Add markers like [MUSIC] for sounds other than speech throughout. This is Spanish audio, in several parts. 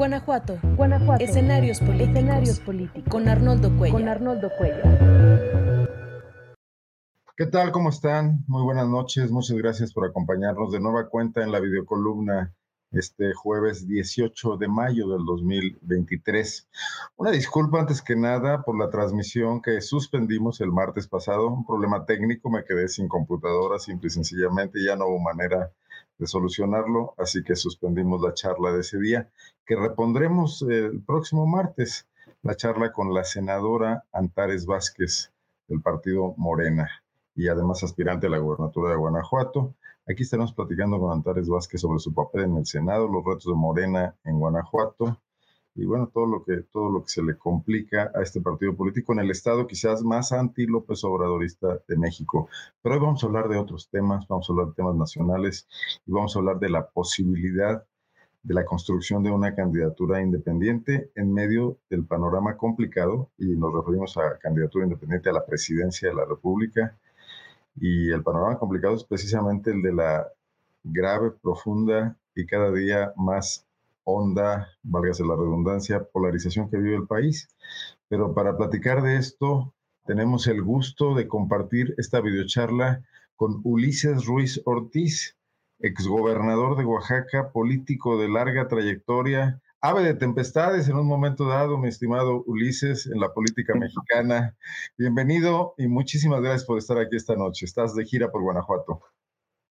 Guanajuato. Guanajuato. Escenarios políticos. Escenarios políticos. Con Arnoldo Cuellar. Con Arnoldo Cuellar. ¿Qué tal? ¿Cómo están? Muy buenas noches. Muchas gracias por acompañarnos de nueva cuenta en la videocolumna este jueves 18 de mayo del 2023. Una disculpa antes que nada por la transmisión que suspendimos el martes pasado. Un problema técnico, me quedé sin computadora, simple y sencillamente, ya no hubo manera de solucionarlo, así que suspendimos la charla de ese día, que repondremos el próximo martes, la charla con la senadora Antares Vázquez del partido Morena y además aspirante a la gubernatura de Guanajuato. Aquí estaremos platicando con Antares Vázquez sobre su papel en el Senado, los retos de Morena en Guanajuato y bueno, todo lo que todo lo que se le complica a este partido político en el estado quizás más anti López Obradorista de México. Pero hoy vamos a hablar de otros temas, vamos a hablar de temas nacionales y vamos a hablar de la posibilidad de la construcción de una candidatura independiente en medio del panorama complicado y nos referimos a candidatura independiente a la presidencia de la República y el panorama complicado es precisamente el de la grave, profunda y cada día más honda, válgase la redundancia, polarización que vive el país. Pero para platicar de esto, tenemos el gusto de compartir esta videocharla con Ulises Ruiz Ortiz, exgobernador de Oaxaca, político de larga trayectoria, ave de tempestades en un momento dado, mi estimado Ulises, en la política mexicana. Bienvenido y muchísimas gracias por estar aquí esta noche. Estás de gira por Guanajuato.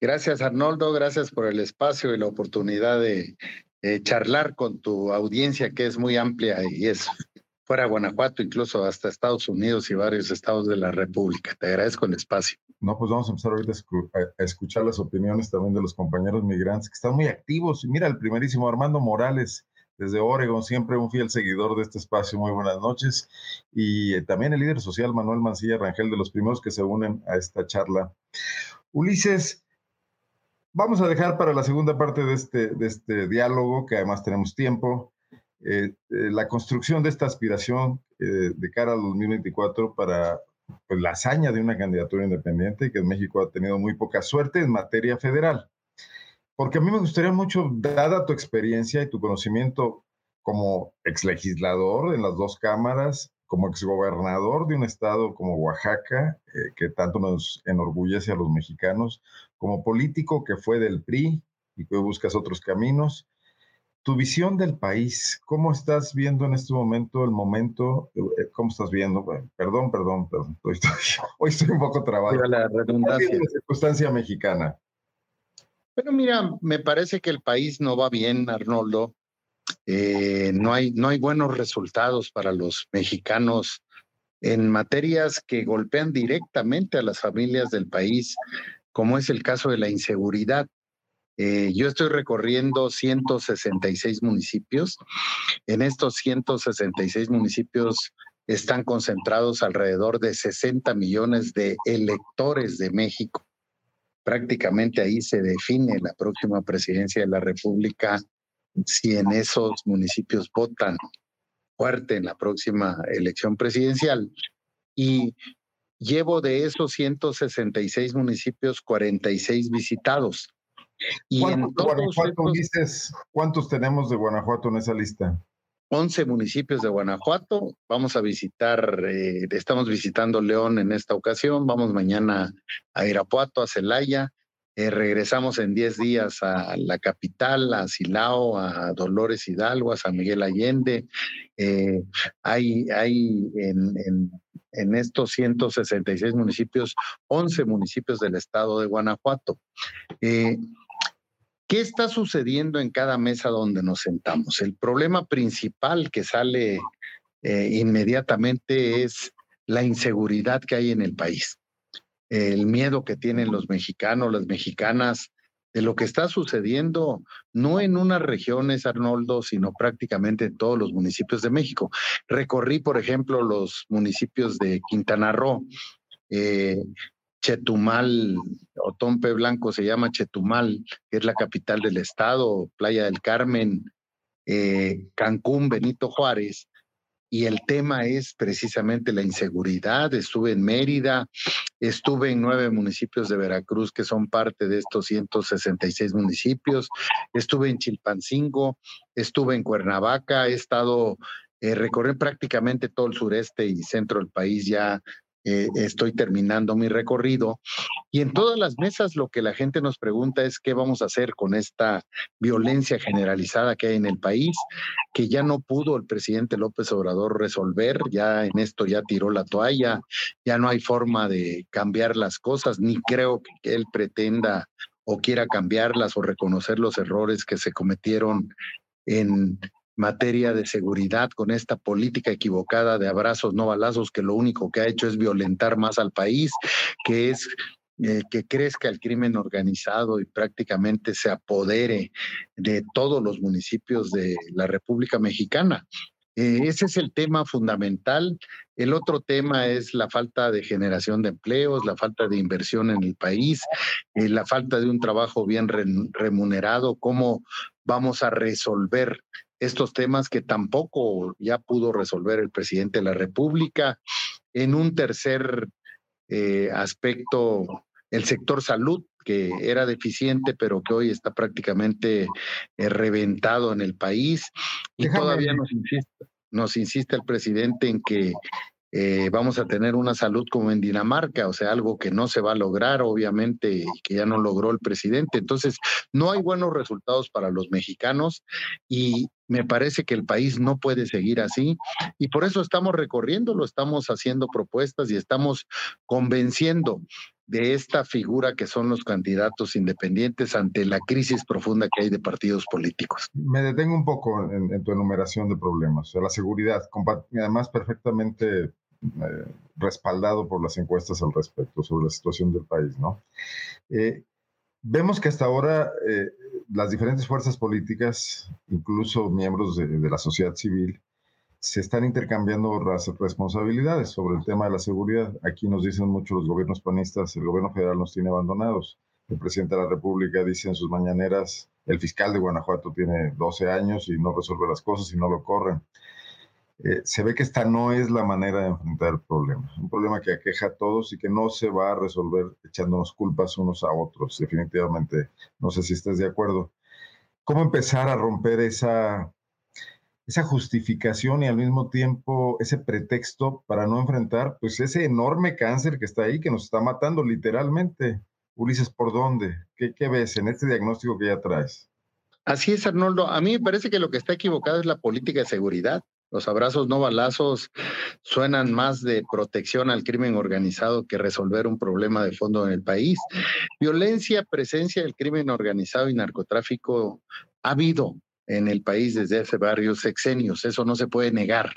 Gracias, Arnoldo. Gracias por el espacio y la oportunidad de charlar con tu audiencia, que es muy amplia y es fuera Guanajuato, incluso hasta Estados Unidos y varios estados de la República. Te agradezco el espacio. No, pues vamos a empezar ahorita a escuchar las opiniones también de los compañeros migrantes que están muy activos. Mira, el primerísimo Armando Morales, desde Oregon, siempre un fiel seguidor de este espacio. Muy buenas noches. Y eh, también el líder social Manuel Mancilla Rangel, de los primeros que se unen a esta charla. Ulises, vamos a dejar para la segunda parte de este, de este diálogo, que además tenemos tiempo, eh, eh, la construcción de esta aspiración de cara al 2024 para pues, la hazaña de una candidatura independiente, que en México ha tenido muy poca suerte en materia federal. Porque a mí me gustaría mucho, dada tu experiencia y tu conocimiento como exlegislador en las dos cámaras, como exgobernador de un estado como Oaxaca, eh, que tanto nos enorgullece a los mexicanos, como político que fue del PRI y que buscas otros caminos, tu visión del país, ¿cómo estás viendo en este momento el momento? Eh, ¿Cómo estás viendo? perdón, perdón, perdón. Hoy estoy, [LAUGHS] un poco trabado. La redundancia. La circunstancia mexicana. Pero mira, me parece que el país no va bien, Arnoldo. Eh, no, hay, no hay buenos resultados para los mexicanos en materias que golpean directamente a las familias del país, como es el caso de la inseguridad. Eh, yo estoy recorriendo 166 municipios. En estos 166 municipios están concentrados alrededor de 60 millones de electores de México prácticamente ahí se define la próxima presidencia de la República si en esos municipios votan fuerte en la próxima elección presidencial. Y llevo de esos 166 municipios 46 visitados. Y ¿Cuántos tenemos de Guanajuato en esa lista? 11 municipios de Guanajuato. Vamos a visitar, eh, estamos visitando León en esta ocasión, vamos mañana a Irapuato, a Celaya, eh, regresamos en 10 días a la capital, a Silao, a Dolores Hidalgo, a San Miguel Allende. Eh, hay hay en, estos 166 municipios, 11 municipios del estado de Guanajuato. ¿Qué está sucediendo en cada mesa donde nos sentamos? El problema principal que sale eh, inmediatamente es la inseguridad que hay en el país, el miedo que tienen los mexicanos, las mexicanas, de lo que está sucediendo, no en unas regiones, Arnoldo, sino prácticamente en todos los municipios de México. Recorrí, por ejemplo, los municipios de Quintana Roo, eh, Chetumal, Otompe Blanco se llama Chetumal, que es la capital del estado, Playa del Carmen, eh, Cancún, Benito Juárez, y el tema es precisamente la inseguridad. Estuve en Mérida, estuve en nueve municipios de Veracruz que son parte de estos 166 municipios, estuve en Chilpancingo, estuve en Cuernavaca, he estado eh, recorrer prácticamente todo el sureste y centro del país ya eh, estoy terminando mi recorrido. Y en todas las mesas lo que la gente nos pregunta es qué vamos a hacer con esta violencia generalizada que hay en el país, que ya no pudo el presidente López Obrador resolver, ya en esto ya tiró la toalla, ya no hay forma de cambiar las cosas, ni creo que él pretenda o quiera cambiarlas o reconocer los errores que se cometieron en materia de seguridad con esta política equivocada de abrazos, no balazos, que lo único que ha hecho es violentar más al país, que es eh, que crezca el crimen organizado y prácticamente se apodere de todos los municipios de la República Mexicana. Eh, ese es el tema fundamental. El otro tema es la falta de generación de empleos, la falta de inversión en el país, eh, la falta de un trabajo bien remunerado, cómo vamos a resolver estos temas que tampoco ya pudo resolver el presidente de la República. En un tercer eh, aspecto, el sector salud, que era deficiente, pero que hoy está prácticamente eh, reventado en el país. Y todavía nos insiste, nos insiste el presidente en que eh, vamos a tener una salud como en Dinamarca, o sea, algo que no se va a lograr, obviamente, y que ya no logró el presidente. Entonces, no hay buenos resultados para los mexicanos y me parece que el país no puede seguir así y por eso estamos recorriéndolo, estamos haciendo propuestas y estamos convenciendo de esta figura que son los candidatos independientes ante la crisis profunda que hay de partidos políticos. Me detengo un poco en, tu enumeración de problemas. O sea, la seguridad, además perfectamente eh, respaldado por las encuestas al respecto sobre la situación del país, ¿no? Eh, vemos que hasta ahora eh, las diferentes fuerzas políticas, incluso miembros de, la sociedad civil, se están intercambiando responsabilidades sobre el tema de la seguridad. Aquí nos dicen mucho los gobiernos panistas, el gobierno federal nos tiene abandonados. El presidente de la República dice en sus mañaneras, el fiscal de Guanajuato tiene 12 años y no resuelve las cosas y no lo corren. Eh, se ve que esta no es la manera de enfrentar el problema. Un problema que aqueja a todos y que no se va a resolver echándonos culpas unos a otros, definitivamente. No sé si estás de acuerdo. ¿Cómo empezar a romper esa, esa justificación y al mismo tiempo ese pretexto para no enfrentar pues ese enorme cáncer que está ahí, que nos está matando literalmente? Ulises, ¿por dónde? ¿Qué, qué ves en este diagnóstico que ya traes? Así es, Arnoldo. A mí me parece que lo que está equivocado es la política de seguridad. Los abrazos no balazos suenan más de protección al crimen organizado que resolver un problema de fondo en el país. Violencia, presencia del crimen organizado y narcotráfico ha habido en el país desde hace varios sexenios. Eso no se puede negar.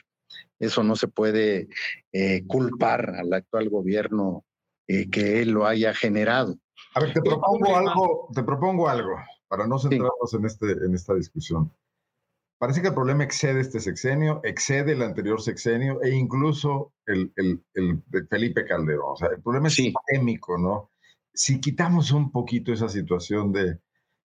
Eso no se puede eh, culpar al actual gobierno eh, que él lo haya generado. A ver, te propongo algo, te propongo algo para no centrarnos en, este, en esta discusión. Parece que el problema excede este sexenio, excede el anterior sexenio e incluso el, el, el de Felipe Calderón. O sea, el problema es sistémico, ¿no? Si quitamos un poquito esa situación de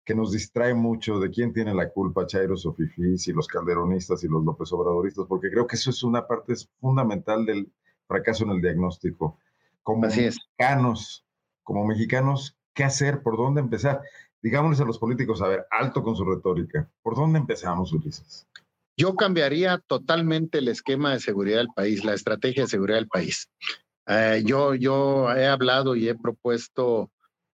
que nos distrae mucho de quién tiene la culpa, Chairos o Fifís y los calderonistas y los López Obradoristas, porque creo que eso es una parte fundamental del fracaso en el diagnóstico. Como mexicanos, como mexicanos, ¿qué hacer? ¿Por dónde empezar? Digámosles a los políticos, a ver, alto con su retórica. ¿Por dónde empezamos, Ulises? Yo cambiaría totalmente el esquema de seguridad del país, la estrategia de seguridad del país. Eh, yo, yo he hablado y he propuesto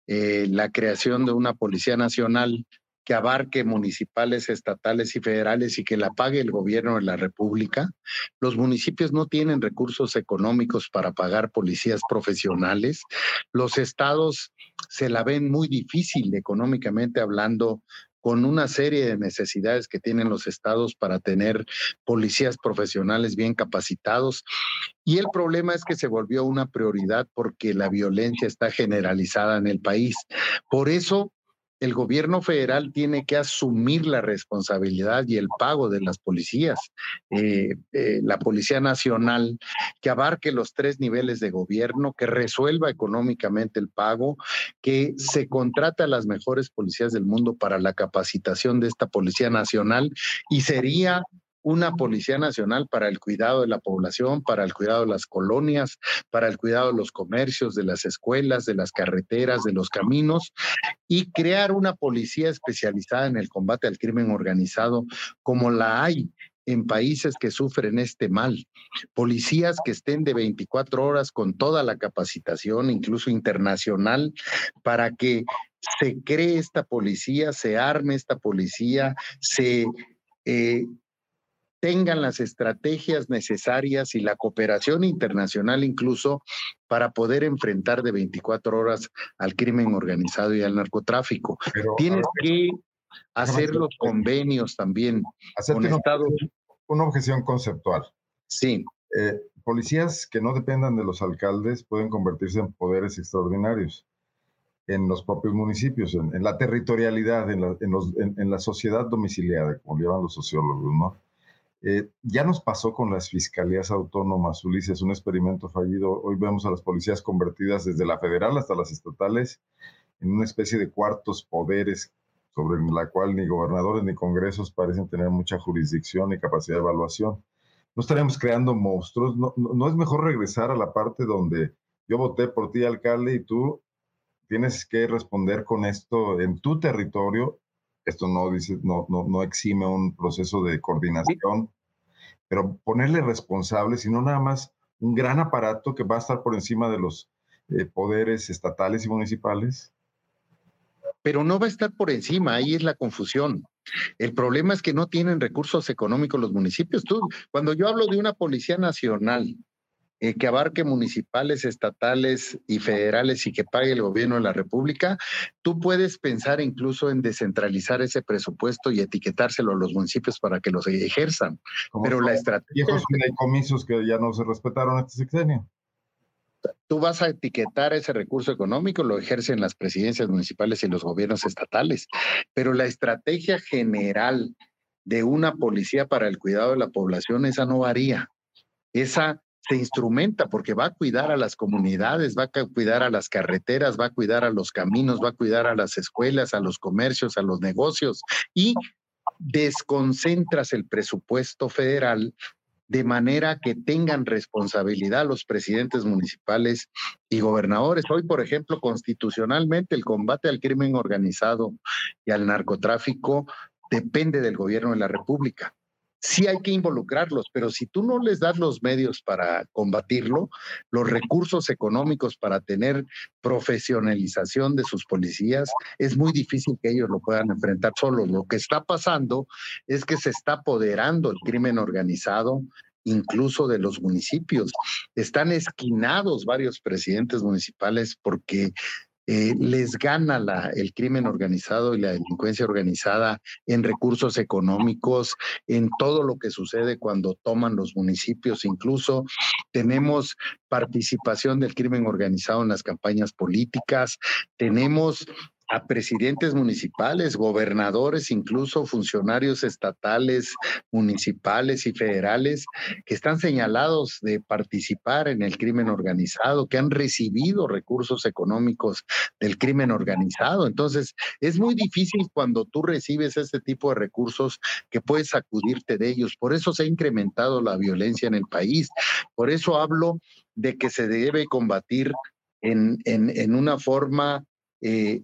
eh, la creación de una Policía Nacional que abarque municipales, estatales y federales y que la pague el gobierno de la República. Los municipios no tienen recursos económicos para pagar policías profesionales. Los estados se la ven muy difícil económicamente hablando con una serie de necesidades que tienen los estados para tener policías profesionales bien capacitados. Y el problema es que se volvió una prioridad porque la violencia está generalizada en el país. Por eso el gobierno federal tiene que asumir la responsabilidad y el pago de las policías. Eh, eh, la Policía Nacional, que abarque los tres niveles de gobierno, que resuelva económicamente el pago, que se contrate a las mejores policías del mundo para la capacitación de esta Policía Nacional y sería una Policía Nacional para el cuidado de la población, para el cuidado de las colonias, para el cuidado de los comercios, de las escuelas, de las carreteras, de los caminos, y crear una policía especializada en el combate al crimen organizado como la hay en países que sufren este mal. Policías que estén de 24 horas con toda la capacitación, incluso internacional, para que se cree esta policía, se arme esta policía, se eh, tengan las estrategias necesarias y la cooperación internacional incluso para poder enfrentar de 24 horas al crimen organizado y al narcotráfico. Tienes que hacer los convenios también con Estados Una objeción conceptual. Sí. Eh, policías que no dependan de los alcaldes pueden convertirse en poderes extraordinarios en los propios municipios, en, la territorialidad, en la, en la, sociedad domiciliada, como le llaman los sociólogos, ¿no? Eh, ya nos pasó con las fiscalías autónomas, Ulises, un experimento fallido. Hoy vemos a las policías convertidas desde la federal hasta las estatales en una especie de cuartos poderes sobre la cual ni gobernadores ni congresos parecen tener mucha jurisdicción ni capacidad de evaluación. No estaríamos creando monstruos. No, no, es mejor regresar a la parte donde yo voté por ti, alcalde, y tú tienes que responder con esto en tu territorio. Esto no dice, no, exime un proceso de coordinación pero ponerle responsables y no nada más un gran aparato que va a estar por encima de los eh, poderes estatales y municipales. Pero no va a estar por encima, ahí es la confusión. El problema es que no tienen recursos económicos los municipios. Tú, cuando yo hablo de una policía nacional eh, que abarque municipales, estatales y federales y que pague el gobierno de la República, tú puedes pensar incluso en descentralizar ese presupuesto y etiquetárselo a los municipios para que los ejerzan. Pero la estrategia... Viejos comisos que ya no se respetaron este sexenio. Tú vas a etiquetar ese recurso económico, lo ejercen las presidencias municipales y los gobiernos estatales, pero la estrategia general de una policía para el cuidado de la población, esa no varía. Esa se instrumenta porque va a cuidar a las comunidades, va a cuidar a las carreteras, va a cuidar a los caminos, va a cuidar a las escuelas, a los comercios, a los negocios y desconcentras el presupuesto federal de manera que tengan responsabilidad los presidentes municipales y gobernadores. Hoy, por ejemplo, constitucionalmente el combate al crimen organizado y al narcotráfico depende del gobierno de la República sí hay que involucrarlos, pero si tú no les das los medios para combatirlo, los recursos económicos para tener profesionalización de sus policías, es muy difícil que ellos lo puedan enfrentar solos. Lo que está pasando es que se está apoderando el crimen organizado incluso de los municipios. Están esquinados varios presidentes municipales porque eh, les gana la, el crimen organizado y la delincuencia organizada en recursos económicos, en todo lo que sucede cuando toman los municipios. Incluso tenemos participación del crimen organizado en las campañas políticas, tenemos a presidentes municipales, gobernadores, incluso funcionarios estatales, municipales y federales que están señalados de participar en el crimen organizado, que han recibido recursos económicos del crimen organizado. Entonces, es muy difícil cuando tú recibes este tipo de recursos que puedes acudirte de ellos. Por eso se ha incrementado la violencia en el país. Por eso hablo de que se debe combatir en, en, una forma eh,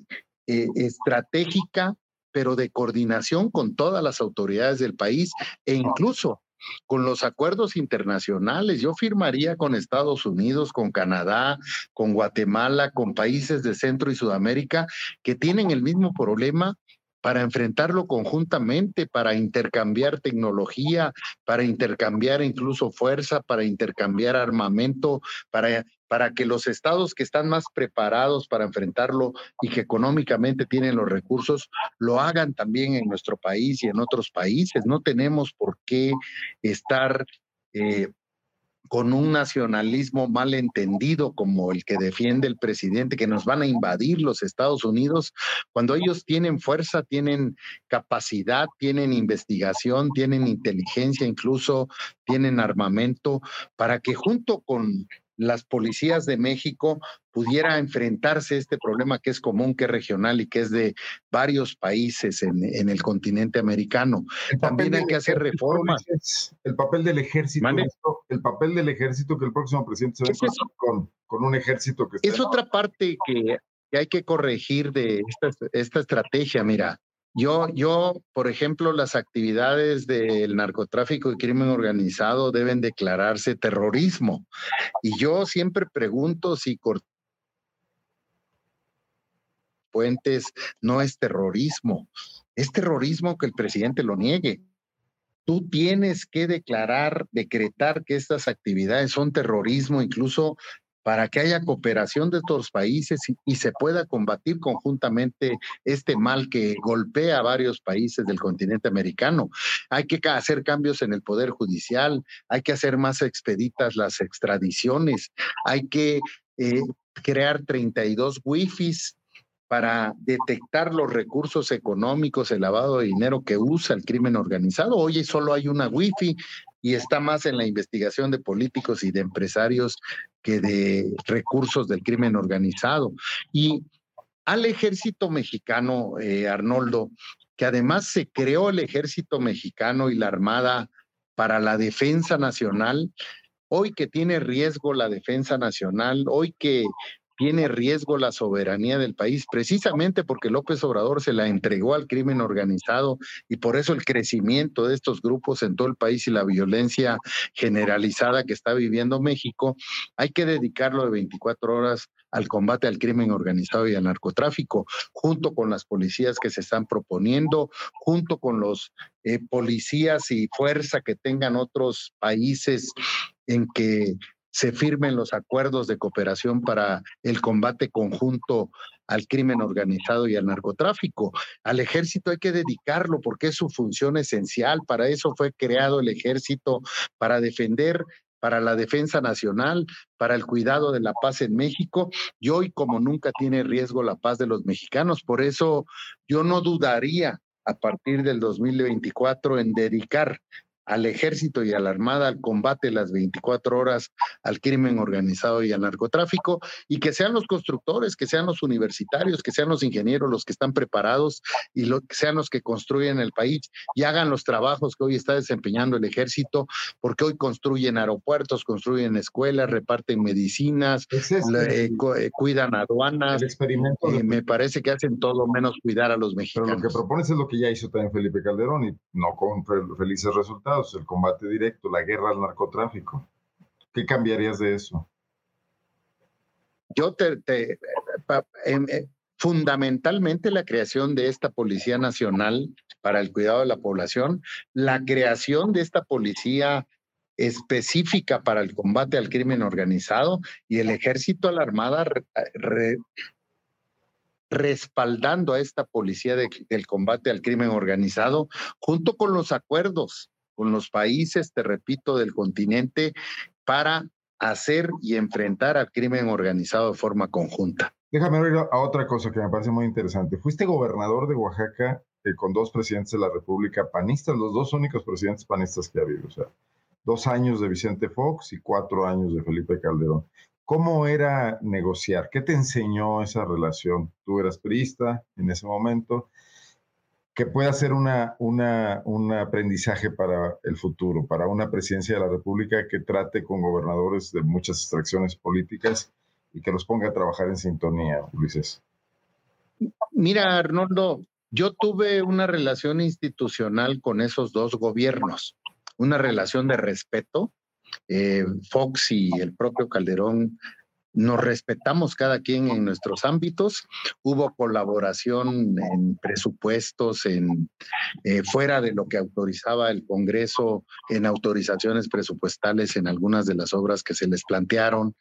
eh, estratégica, pero de coordinación con todas las autoridades del país e incluso con los acuerdos internacionales. Yo firmaría con Estados Unidos, con Canadá, con Guatemala, con países de Centro y Sudamérica que tienen el mismo problema para enfrentarlo conjuntamente, para intercambiar tecnología, para intercambiar incluso fuerza, para intercambiar armamento, para, para que los estados que están más preparados para enfrentarlo y que económicamente tienen los recursos, lo hagan también en nuestro país y en otros países. No tenemos por qué estar eh, con un nacionalismo mal entendido como el que defiende el presidente, que nos van a invadir los Estados Unidos, cuando ellos tienen fuerza, tienen capacidad, tienen investigación, tienen inteligencia, incluso tienen armamento, para que junto con las policías de México pudiera enfrentarse a este problema que es común, que es regional y que es de varios países en, el continente americano. También hay que hacer reformas. El papel del ejército, el papel del ejército que el próximo presidente se va con, con un ejército que Es otra parte que, hay que corregir de esta, esta estrategia. Mira, yo, yo, por ejemplo, las actividades del narcotráfico y crimen organizado deben declararse terrorismo. Y yo siempre pregunto si Puentes no es terrorismo. Es terrorismo que el presidente lo niegue. Tú tienes que declarar, decretar que estas actividades son terrorismo, incluso para que haya cooperación de estos países y, se pueda combatir conjuntamente este mal que golpea a varios países del continente americano. Hay que hacer cambios en el Poder Judicial, hay que hacer más expeditas las extradiciones, hay que eh, crear 32 wifis para detectar los recursos económicos, el lavado de dinero que usa el crimen organizado. Hoy solo hay una wifi y está más en la investigación de políticos y de empresarios que de recursos del crimen organizado. Y al ejército mexicano, eh, Arnoldo, que además se creó el ejército mexicano y la Armada para la defensa nacional, hoy que tiene riesgo la defensa nacional, hoy que tiene riesgo la soberanía del país, precisamente porque López Obrador se la entregó al crimen organizado y por eso el crecimiento de estos grupos en todo el país y la violencia generalizada que está viviendo México, hay que dedicarlo de 24 horas al combate al crimen organizado y al narcotráfico, junto con las policías que se están proponiendo, junto con los eh, policías y fuerza que tengan otros países en que se firmen los acuerdos de cooperación para el combate conjunto al crimen organizado y al narcotráfico. Al ejército hay que dedicarlo porque es su función esencial. Para eso fue creado el ejército, para defender para la defensa nacional, para el cuidado de la paz en México, y hoy como nunca tiene riesgo la paz de los mexicanos. Por eso yo no dudaría a partir del 2024 en dedicar al ejército y a la armada al combate las 24 horas al crimen organizado y al narcotráfico y que sean los constructores, que sean los universitarios, que sean los ingenieros los que están preparados y lo, que sean los que construyen el país y hagan los trabajos que hoy está desempeñando el ejército, porque hoy construyen aeropuertos, construyen escuelas, reparten medicinas, eh, eh, cuidan aduanas. experimento eh, me parece que hacen todo menos cuidar a los mexicanos. Pero lo que propones es lo que ya hizo también Felipe Calderón y no con felices resultados el combate directo, la guerra al narcotráfico. ¿Qué cambiarías de eso? Yo te, em, eh, fundamentalmente la creación de esta Policía Nacional para el cuidado de la población, la creación de esta policía específica para el combate al crimen organizado y el ejército a la armada respaldando a esta policía del combate al crimen organizado junto con los acuerdos con los países, te repito, del continente para hacer y enfrentar al crimen organizado de forma conjunta. Déjame ver a otra cosa que me parece muy interesante. Fuiste gobernador de Oaxaca eh, con dos presidentes de la República panistas, los dos únicos presidentes panistas que ha habido. O sea, dos años de Vicente Fox y cuatro años de Felipe Calderón. ¿Cómo era negociar? ¿Qué te enseñó esa relación? Tú eras priista en ese momento que pueda ser una, una, un aprendizaje para el futuro, para una presidencia de la República que trate con gobernadores de muchas extracciones políticas y que los ponga a trabajar en sintonía, Ulises. Mira, Arnoldo, yo tuve una relación institucional con esos dos gobiernos, una relación de respeto. Eh, Fox y el propio Calderón nos respetamos cada quien en nuestros ámbitos. Hubo colaboración en presupuestos, en eh, fuera de lo que autorizaba el Congreso, en autorizaciones presupuestales en algunas de las obras que se les plantearon,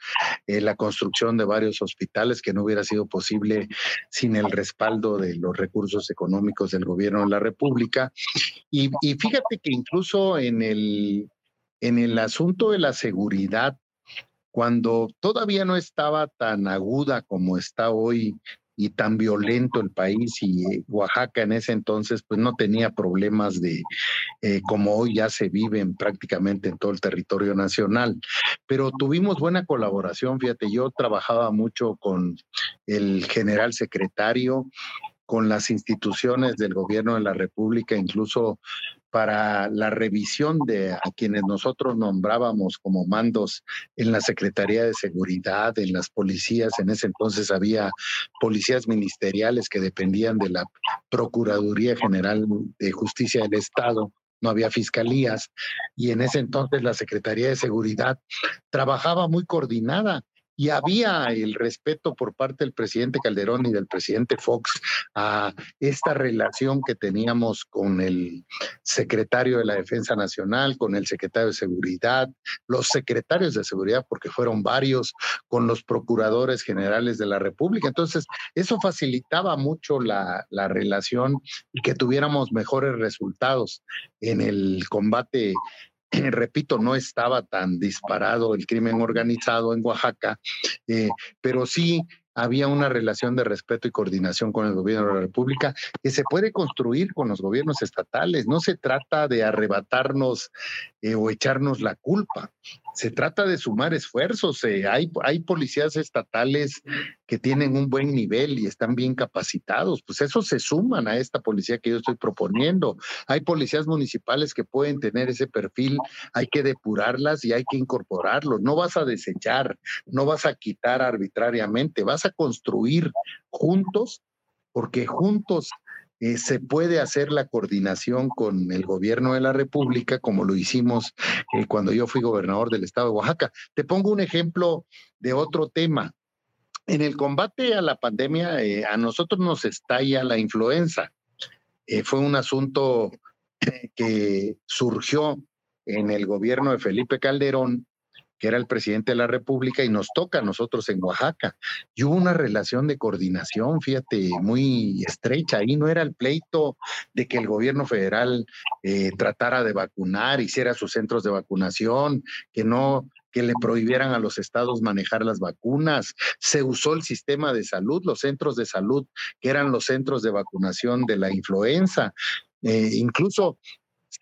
eh, la construcción de varios hospitales que no hubiera sido posible sin el respaldo de los recursos económicos del gobierno de la República. Y, y fíjate que incluso en el en el asunto de la seguridad cuando todavía no estaba tan aguda como está hoy y tan violento el país y eh, Oaxaca en ese entonces pues no tenía problemas de eh, como hoy ya se viven prácticamente en todo el territorio nacional. pero tuvimos buena colaboración, fíjate, yo trabajaba mucho con el general secretario, con las instituciones del gobierno de la República, incluso para la revisión de a quienes nosotros nombrábamos como mandos en la Secretaría de Seguridad, en las policías. En ese entonces había policías ministeriales que dependían de la Procuraduría General de Justicia del Estado no había fiscalías y en ese entonces la Secretaría de Seguridad trabajaba muy coordinada y había el respeto por parte del presidente Calderón y del presidente Fox a esta relación que teníamos con el secretario de la Defensa Nacional, con el secretario de Seguridad, los secretarios de Seguridad, porque fueron varios, con los procuradores generales de la República. Entonces, eso facilitaba mucho la, la relación y que tuviéramos mejores resultados en el combate [CLEARS THROAT] repito, no estaba tan disparado el crimen organizado en Oaxaca, eh, pero sí había una relación de respeto y coordinación con el gobierno de la República que se puede construir con los gobiernos estatales. No se trata de arrebatarnos eh, o echarnos la culpa. Se trata de sumar esfuerzos. Eh, hay, hay policías estatales que tienen un buen nivel y están bien capacitados. Pues eso se suman a esta policía que yo estoy proponiendo. Hay policías municipales que pueden tener ese perfil. Hay que depurarlas y hay que incorporarlos. No vas a desechar, no vas a quitar arbitrariamente, vas a construir juntos, porque juntos eh, se puede hacer la coordinación con el gobierno de la República, como lo hicimos eh, cuando yo fui gobernador del estado de Oaxaca. Te pongo un ejemplo de otro tema. En el combate a la pandemia, eh, a nosotros nos estalla la influenza. fue un asunto que surgió en el gobierno de Felipe Calderón que era el presidente de la República, y nos toca a nosotros en Oaxaca. Y hubo una relación de coordinación, fíjate, muy estrecha. Ahí no era el pleito de que el gobierno federal eh, tratara de vacunar, hiciera sus centros de vacunación, que no que le prohibieran a los estados manejar las vacunas. Se usó el sistema de salud, los centros de salud, que eran los centros de vacunación de la influenza. Eh, incluso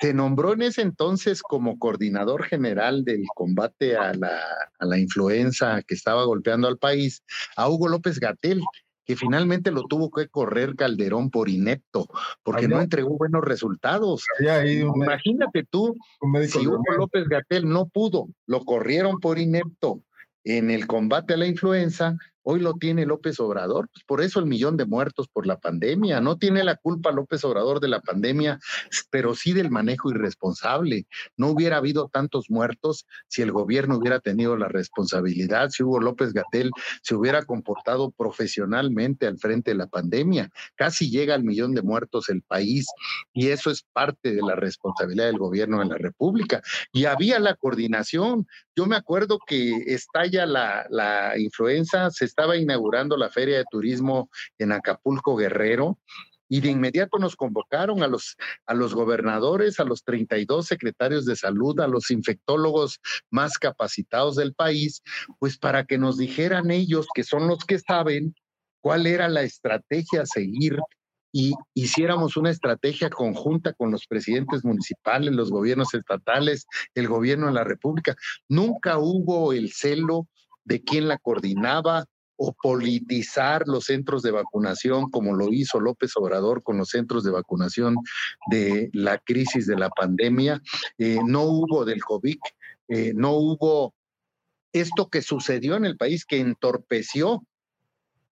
se nombró en ese entonces como coordinador general del combate a la, a la influenza que estaba golpeando al país a Hugo López Gatel, que finalmente lo tuvo que correr Calderón por inepto, porque no entregó buenos resultados. Imagínate tú, si Hugo López Gatel no pudo, lo corrieron por inepto en el combate a la influenza, Hoy lo tiene López Obrador, pues por eso el millón de muertos por la pandemia. No tiene la culpa López Obrador de la pandemia, pero sí del manejo irresponsable. No hubiera habido tantos muertos si el gobierno hubiera tenido la responsabilidad, si Hugo López Gatel se hubiera comportado profesionalmente al frente de la pandemia. Casi llega al millón de muertos el país y eso es parte de la responsabilidad del gobierno de la República. Y había la coordinación. Yo me acuerdo que estalla la, la influenza, se estaba inaugurando la Feria de Turismo en Acapulco Guerrero y de inmediato nos convocaron a los, a los gobernadores, a los 32 secretarios de salud, a los infectólogos más capacitados del país, pues para que nos dijeran ellos, que son los que saben, cuál era la estrategia a seguir y hiciéramos una estrategia conjunta con los presidentes municipales, los gobiernos estatales, el gobierno de la República. Nunca hubo el celo de quien la coordinaba, o politizar los centros de vacunación como lo hizo López Obrador con los centros de vacunación de la crisis de la pandemia. Eh, no hubo del COVID, eh, no hubo esto que sucedió en el país que entorpeció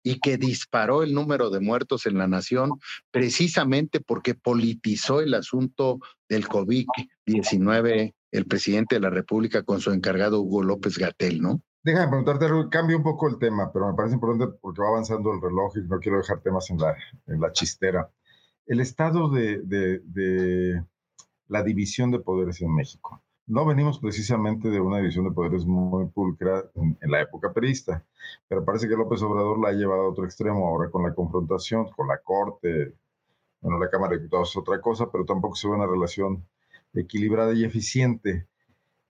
y que disparó el número de muertos en la nación precisamente porque politizó el asunto del COVID-19 el presidente de la República con su encargado Hugo López Gatel, ¿no? Déjame preguntarte, cambio un poco el tema, pero me parece importante porque va avanzando el reloj y no quiero dejar temas en la, en la chistera. El estado de, de, la división de poderes en México. No venimos precisamente de una división de poderes muy pulcra en, la época perista, pero parece que López Obrador la ha llevado a otro extremo ahora con la confrontación, con la Corte, bueno, la Cámara de Diputados es otra cosa, pero tampoco se ve una relación equilibrada y eficiente.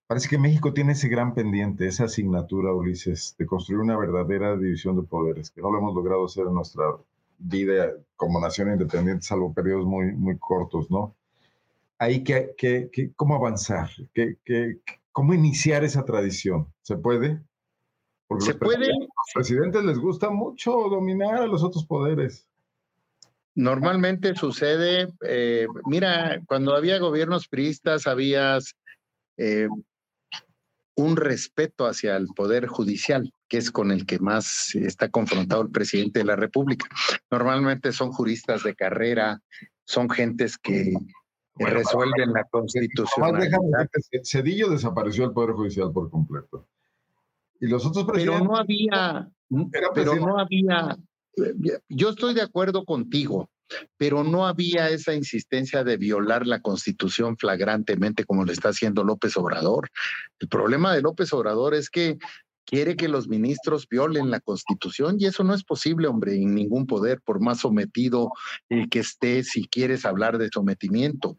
Parece que México tiene ese gran pendiente, esa asignatura, Ulises, de construir una verdadera división de poderes, que no lo hemos logrado hacer en nuestra vida como nación independiente, salvo periodos muy, muy cortos, ¿no? Ahí, que, que, ¿cómo avanzar? ¿Qué, qué, cómo iniciar esa tradición. ¿Se puede? Porque Se puede. A los presidentes les gusta mucho dominar a los otros poderes. Normalmente sucede, eh, mira, cuando había gobiernos priistas, había eh, un respeto hacia el poder judicial, que es con el que más está confrontado el presidente de la República. Normalmente son juristas de carrera, son gentes que resuelven la constitución. Cedillo desapareció el poder judicial por completo. Y los otros presidentes. Pero no había, pero no había yo estoy de acuerdo contigo, pero no había esa insistencia de violar la constitución flagrantemente como lo está haciendo López Obrador. El problema de López Obrador es que quiere que los ministros violen la constitución y eso no es posible, hombre, en ningún poder, por más sometido que esté, si quieres hablar de sometimiento.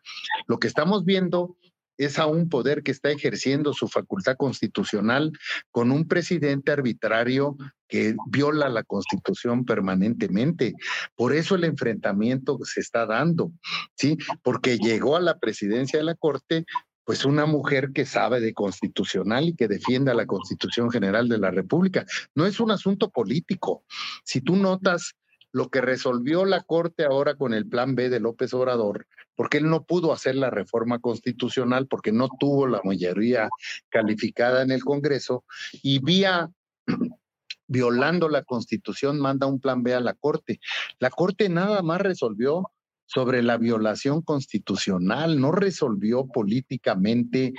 Lo que estamos viendo es a un poder que está ejerciendo su facultad constitucional con un presidente arbitrario que viola la constitución permanentemente. Por eso el enfrentamiento se está dando, ¿sí? Porque llegó a la presidencia de la Corte pues una mujer que sabe de constitucional y que defienda la Constitución General de la República. No es un asunto político. Si tú notas lo que resolvió la Corte ahora con el plan B de López Obrador, porque él no pudo hacer la reforma constitucional, porque no tuvo la mayoría calificada en el Congreso, y vía [CLEARS THROAT] violando la Constitución manda un plan B a la Corte. La Corte nada más resolvió sobre la violación constitucional, no resolvió políticamente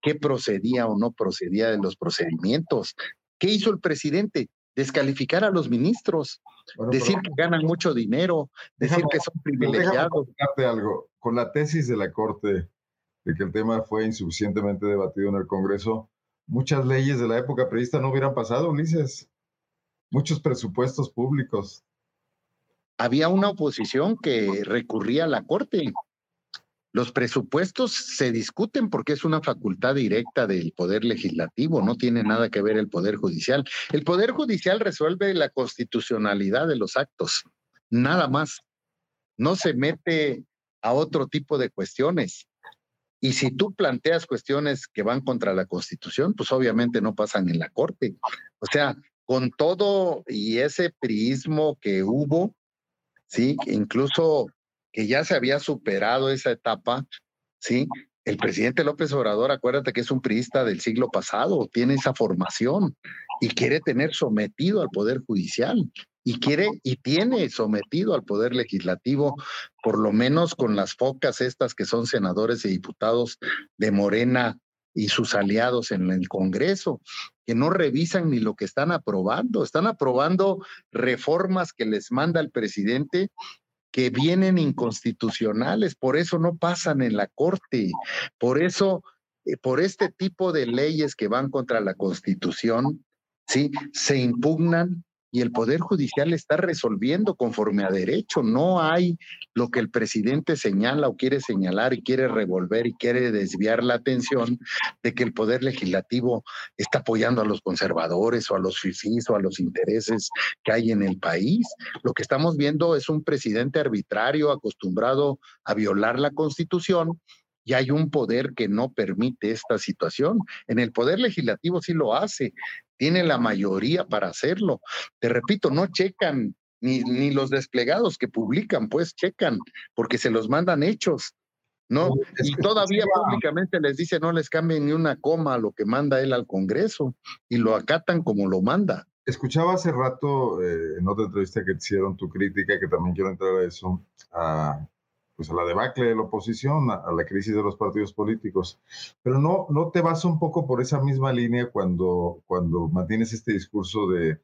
qué procedía o no procedía de los procedimientos. ¿Qué hizo el presidente? descalificar a los ministros, decir que ganan mucho dinero, decir que son privilegiados. algo. Con la tesis de la Corte de que el tema fue insuficientemente debatido en el Congreso, muchas leyes de la época prevista no hubieran pasado, Ulises. Muchos presupuestos públicos. Había una oposición que recurría a la Corte los presupuestos se discuten porque es una facultad directa del Poder Legislativo, no tiene nada que ver el Poder Judicial. El Poder Judicial resuelve la constitucionalidad de los actos, nada más. No se mete a otro tipo de cuestiones. Y si tú planteas cuestiones que van contra la Constitución, pues obviamente no pasan en la Corte. O sea, con todo y ese priismo que hubo, sí, incluso que ya se había superado esa etapa, ¿sí? El presidente López Obrador, acuérdate que es un priista del siglo pasado, tiene esa formación y quiere tener sometido al Poder Judicial y quiere y tiene sometido al Poder Legislativo, por lo menos con las focas estas que son senadores y diputados de Morena y sus aliados en el Congreso, que no revisan ni lo que están aprobando, están aprobando reformas que les manda el presidente que vienen inconstitucionales, por eso no pasan en la Corte, por eso, eh, por este tipo de leyes que van contra la Constitución, ¿sí? Se impugnan y el Poder Judicial está resolviendo conforme a derecho. No hay lo que el presidente señala o quiere señalar y quiere revolver y quiere desviar la atención de que el Poder Legislativo está apoyando a los conservadores o a los fifís o a los intereses que hay en el país. Lo que estamos viendo es un presidente arbitrario acostumbrado a violar la Constitución y hay un poder que no permite esta situación. En el poder legislativo sí lo hace, tiene la mayoría para hacerlo. Te repito, no checan, ni, ni los desplegados que publican, pues checan, porque se los mandan hechos. ¿no? y todavía públicamente les dice no les cambien ni una coma a lo que manda él al Congreso y lo acatan como lo manda. Escuchaba hace rato eh, en otra entrevista que hicieron tu crítica, que también quiero entrar a eso, a pues a la debacle de la oposición, a, la crisis de los partidos políticos. Pero no, no te vas un poco por esa misma línea cuando, cuando mantienes este discurso de,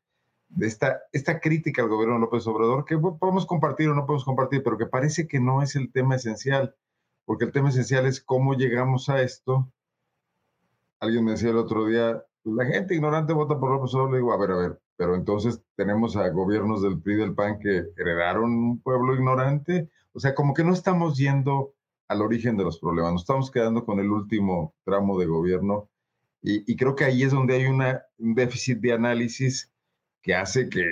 de esta, esta crítica al gobierno de López Obrador, que podemos compartir o no podemos compartir, pero que parece que no es el tema esencial, porque el tema esencial es cómo llegamos a esto. Alguien me decía el otro día, la gente ignorante vota por López Obrador, le digo, a ver, a ver, pero entonces tenemos a gobiernos del PRI del PAN que heredaron un pueblo ignorante o sea, como que no estamos yendo al origen de los problemas, nos estamos quedando con el último tramo de gobierno y, creo que ahí es donde hay una, un déficit de análisis que hace que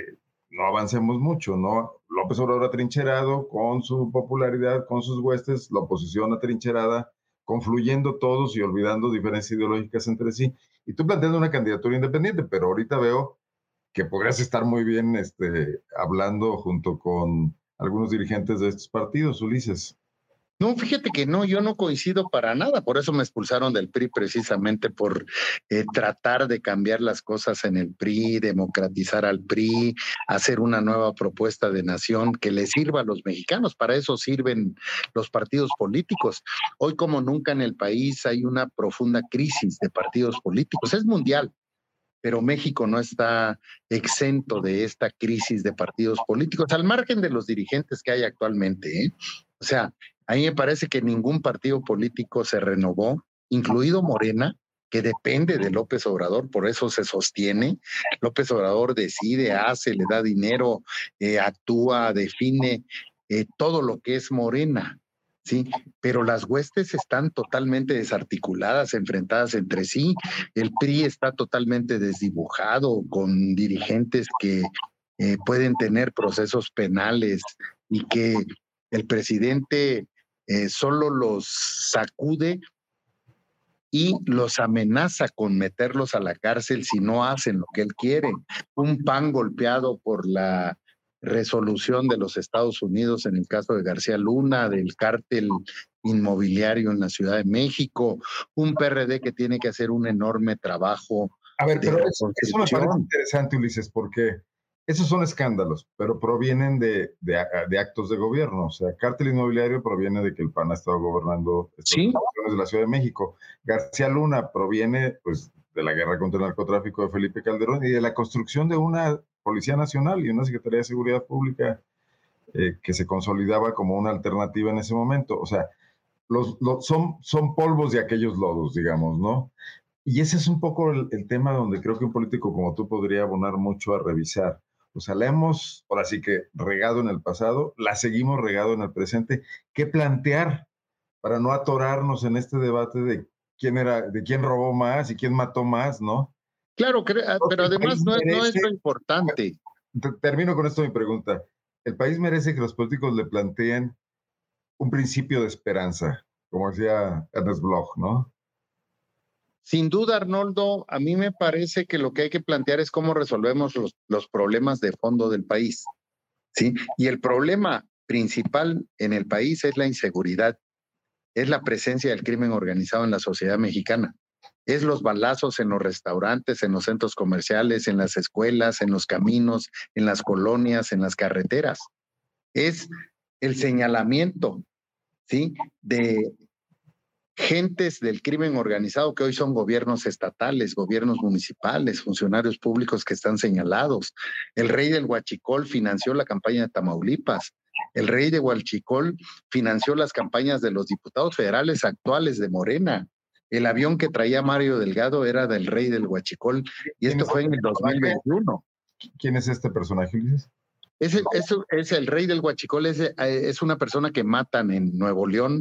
no avancemos mucho, ¿no? López Obrador atrincherado con su popularidad, con sus huestes, la oposición atrincherada confluyendo todos y olvidando diferencias ideológicas entre sí. Y tú planteando una candidatura independiente, pero ahorita veo que podrías estar muy bien este, hablando junto con algunos dirigentes de estos partidos, Ulises. No, fíjate que no, yo no coincido para nada, por eso me expulsaron del PRI precisamente por eh, tratar de cambiar las cosas en el PRI, democratizar al PRI, hacer una nueva propuesta de nación que le sirva a los mexicanos, para eso sirven los partidos políticos. Hoy como nunca en el país hay una profunda crisis de partidos políticos, es mundial, pero México no está exento de esta crisis de partidos políticos, al margen de los dirigentes que hay actualmente. ¿eh? O sea, a mí me parece que ningún partido político se renovó, incluido Morena, que depende de López Obrador, por eso se sostiene. López Obrador decide, hace, le da dinero, eh, actúa, define eh, todo lo que es Morena. ¿Sí? Pero las huestes están totalmente desarticuladas, enfrentadas entre sí. El PRI está totalmente desdibujado con dirigentes que eh, pueden tener procesos penales y que el presidente eh, solo los sacude y los amenaza con meterlos a la cárcel si no hacen lo que él quiere. Un pan golpeado por la resolución de los Estados Unidos en el caso de García Luna, del cártel inmobiliario en la Ciudad de México, un PRD que tiene que hacer un enorme trabajo. A ver, pero eso, eso, me parece interesante, Ulises, porque esos son escándalos, pero provienen de, de, actos de gobierno. O sea, cártel inmobiliario proviene de que el PAN ha estado gobernando estas de la Ciudad de México. García Luna proviene, pues, de la guerra contra el narcotráfico de Felipe Calderón y de la construcción de una Policía Nacional y una Secretaría de Seguridad Pública eh, que se consolidaba como una alternativa en ese momento. O sea, los, son, son polvos de aquellos lodos, digamos, ¿no? Y ese es un poco el tema donde creo que un político como tú podría abonar mucho a revisar o sea, la hemos, ahora sí que regado en el pasado, la seguimos regado en el presente. ¿Qué plantear para no atorarnos en este debate de quién era, de quién robó más y quién mató más, ¿no? Claro, ah, pero además no, es lo importante. Termino con esto mi pregunta. El país merece que los políticos le planteen un principio de esperanza, como decía Ernest Bloch, ¿no? Sin duda, Arnoldo, a mí me parece que lo que hay que plantear es cómo resolvemos los, los problemas de fondo del país. ¿sí? Y el problema principal en el país es la inseguridad, es la presencia del crimen organizado en la sociedad mexicana, es los balazos en los restaurantes, en los centros comerciales, en las escuelas, en los caminos, en las colonias, en las carreteras. Es el señalamiento, ¿sí? De gentes del crimen organizado que hoy son gobiernos estatales, gobiernos municipales, funcionarios públicos que están señalados. El rey del Huachicol financió la campaña de Tamaulipas. El rey de Huachicol financió las campañas de los diputados federales actuales de Morena. El avión que traía Mario Delgado era del rey del Huachicol y esto fue en el 2021. ¿Quién es este personaje, Luis? Es el, es, el rey del Huachicol, es, es una persona que matan en Nuevo León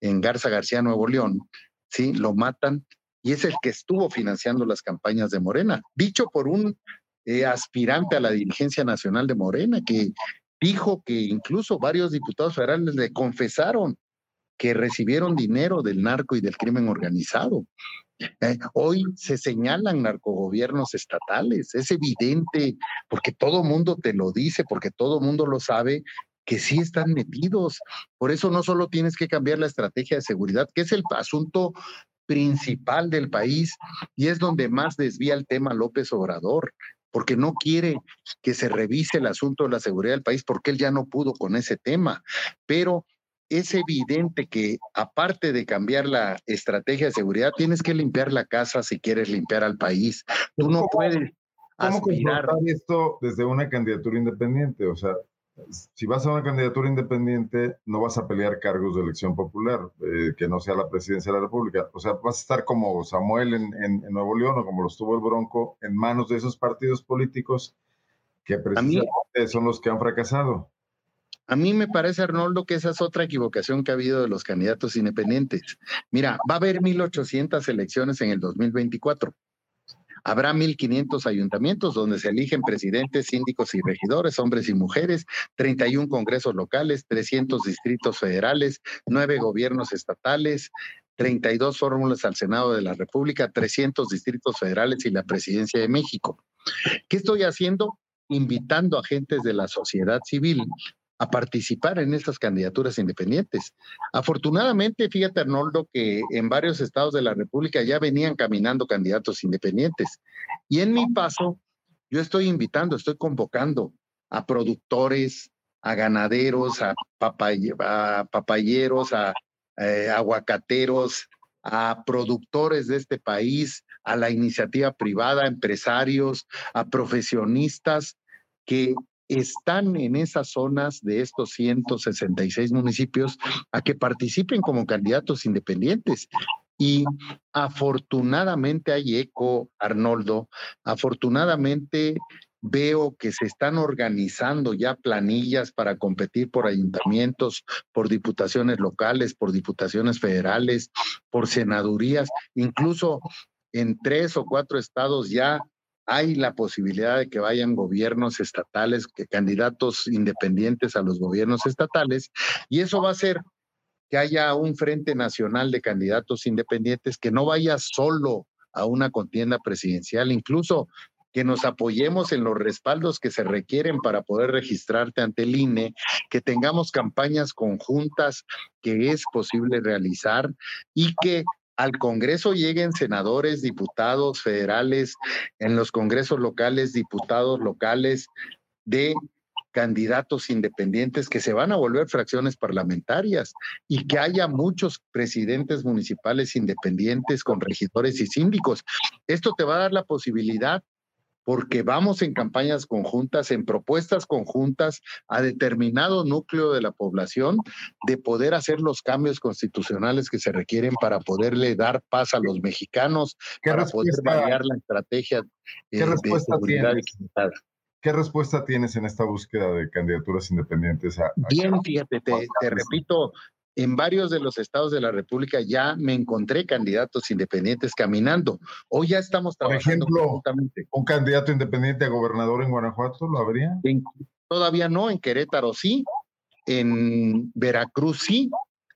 en Garza García, Nuevo León, ¿sí? Lo matan y es el que estuvo financiando las campañas de Morena, dicho por un eh, aspirante a la dirigencia nacional de Morena, que dijo que incluso varios diputados federales le confesaron que recibieron dinero del narco y del crimen organizado. Eh, hoy se señalan narcogobiernos estatales, es evidente, porque todo mundo te lo dice, porque todo mundo lo sabe, que sí están metidos. Por eso no solo tienes que cambiar la estrategia de seguridad, que es el asunto principal del país y es donde más desvía el tema López Obrador, porque no quiere que se revise el asunto de la seguridad del país, porque él ya no pudo con ese tema. Pero es evidente que aparte de cambiar la estrategia de seguridad, tienes que limpiar la casa si quieres limpiar al país. Tú no puedes ¿Cómo aspirar. esto desde una candidatura independiente? O sea, si vas a una candidatura independiente, no vas a pelear cargos de elección popular, eh, que no sea la presidencia de la República. O sea, vas a estar como Samuel en, Nuevo León o como lo estuvo el Bronco, en manos de esos partidos políticos que precisamente son los que han fracasado. A mí me parece, Arnoldo, que esa es otra equivocación que ha habido de los candidatos independientes. Mira, va a haber 1.800 elecciones en el 2024. Habrá 1.500 ayuntamientos donde se eligen presidentes, síndicos y regidores, hombres y mujeres, 31 congresos locales, 300 distritos federales, 9 gobiernos estatales, 32 fórmulas al Senado de la República, 300 distritos federales y la presidencia de México. ¿Qué estoy haciendo? Invitando a agentes de la sociedad civil a participar en estas candidaturas independientes. Afortunadamente, fíjate Arnoldo que en varios estados de la República ya venían caminando candidatos independientes. Y en mi paso, yo estoy invitando, estoy convocando a productores, a ganaderos, a, papayeros, a eh, aguacateros, a productores de este país, a la iniciativa privada, a empresarios, a profesionistas que están en esas zonas de estos 166 municipios a que participen como candidatos independientes. Y afortunadamente hay eco, Arnoldo, afortunadamente veo que se están organizando ya planillas para competir por ayuntamientos, por diputaciones locales, por diputaciones federales, por senadurías, incluso en tres o cuatro estados ya hay la posibilidad de que vayan gobiernos estatales, que candidatos independientes a los gobiernos estatales, y eso va a hacer que haya un frente nacional de candidatos independientes que no vaya solo a una contienda presidencial, incluso que nos apoyemos en los respaldos que se requieren para poder registrarte ante el INE, que tengamos campañas conjuntas que es posible realizar y que al Congreso lleguen senadores, diputados federales, en los congresos locales, diputados locales de candidatos independientes que se van a volver fracciones parlamentarias y que haya muchos presidentes municipales independientes con regidores y síndicos. Esto te va a dar la posibilidad porque vamos en campañas conjuntas, en propuestas conjuntas a determinado núcleo de la población de poder hacer los cambios constitucionales que se requieren para poderle dar paz a los mexicanos, para poder variar la estrategia ¿qué eh, respuesta de seguridad ¿Qué respuesta tienes en esta búsqueda de candidaturas independientes? Bien, fíjate, te, te repito, en varios de los estados de la República ya me encontré candidatos independientes caminando. Hoy ya estamos trabajando. Por ejemplo, un candidato independiente a gobernador en Guanajuato, ¿lo habría? todavía no, en Querétaro sí, en Veracruz sí,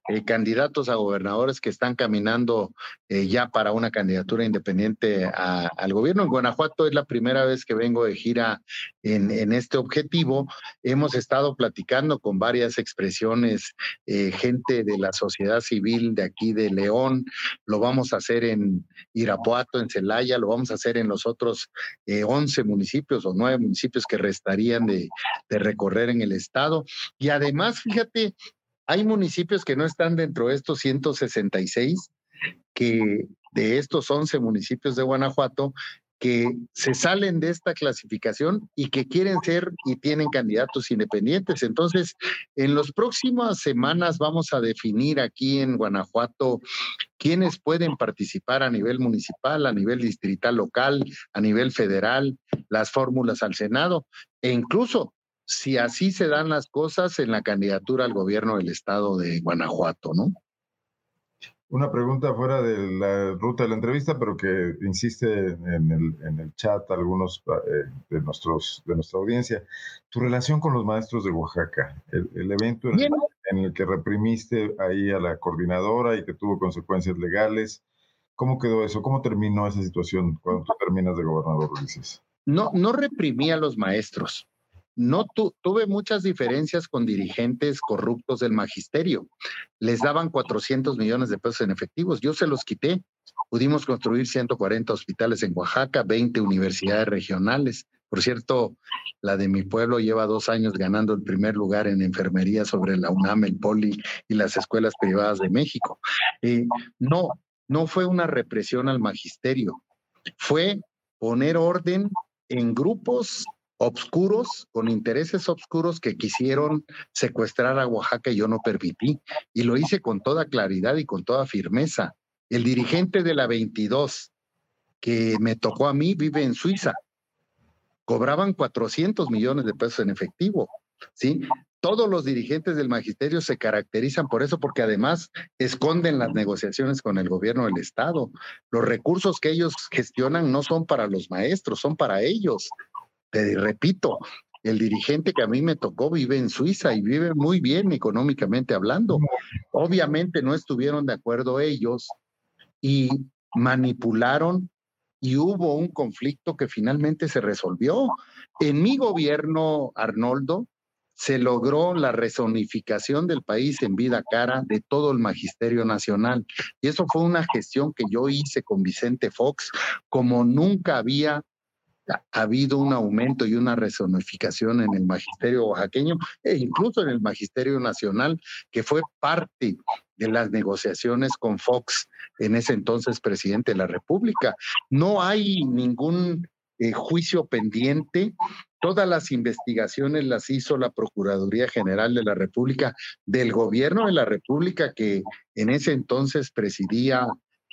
eh, candidatos a gobernadores que están caminando eh, ya para una candidatura independiente al gobierno. En Guanajuato es la primera vez que vengo de gira en, este objetivo. Hemos estado platicando con varias expresiones, eh, gente de la sociedad civil de aquí de León, lo vamos a hacer en Irapuato, en Celaya, lo vamos a hacer en los otros 11 municipios o 9 municipios que restarían de recorrer en el estado. Y además, fíjate, hay municipios que no están dentro de estos 166, que de estos 11 municipios de Guanajuato, que se salen de esta clasificación y que quieren ser y tienen candidatos independientes. Entonces, en las próximas semanas vamos a definir aquí en Guanajuato quiénes pueden participar a nivel municipal, a nivel distrital local, a nivel federal, las fórmulas al Senado e incluso si así se dan las cosas en la candidatura al gobierno del estado de Guanajuato, ¿no? Una pregunta fuera de la ruta de la entrevista, pero que insiste en el, en el chat algunos eh, de, nuestros, de nuestra audiencia. Tu relación con los maestros de Oaxaca, el, evento en el, en el, que reprimiste ahí a la coordinadora y que tuvo consecuencias legales, ¿cómo quedó eso? ¿Cómo terminó esa situación cuando tú terminas de gobernador, Ulises? No, no reprimí a los maestros. No tuve muchas diferencias con dirigentes corruptos del magisterio. Les daban 400 millones de pesos en efectivos. Yo se los quité. Pudimos construir 140 hospitales en Oaxaca, 20 universidades regionales. Por cierto, la de mi pueblo lleva dos años ganando el primer lugar en enfermería sobre la UNAM, el POLI y las escuelas privadas de México. Eh, no, no fue una represión al magisterio. Fue poner orden en grupos obscuros, con intereses obscuros que quisieron secuestrar a Oaxaca y yo no permití. Y lo hice con toda claridad y con toda firmeza. El dirigente de la 22 que me tocó a mí vive en Suiza. Cobraban 400 millones de pesos en efectivo. ¿sí? Todos los dirigentes del magisterio se caracterizan por eso, porque además esconden las negociaciones con el gobierno del Estado. Los recursos que ellos gestionan no son para los maestros, son para ellos. Te repito, El dirigente que a mí me tocó vive en Suiza y vive muy bien económicamente hablando. Obviamente no estuvieron de acuerdo ellos y manipularon y hubo un conflicto que finalmente se resolvió. En mi gobierno, Arnoldo, se logró la resonificación del país en vida cara de todo el magisterio nacional. Y eso fue una gestión que yo hice con Vicente Fox, como nunca había habido un aumento y una resonificación en el magisterio oaxaqueño e incluso en el magisterio nacional, que fue parte de las negociaciones con Fox, en ese entonces presidente de la República. No hay ningún eh, juicio pendiente. Todas las investigaciones las hizo la Procuraduría General de la República, del gobierno de la República que en ese entonces presidía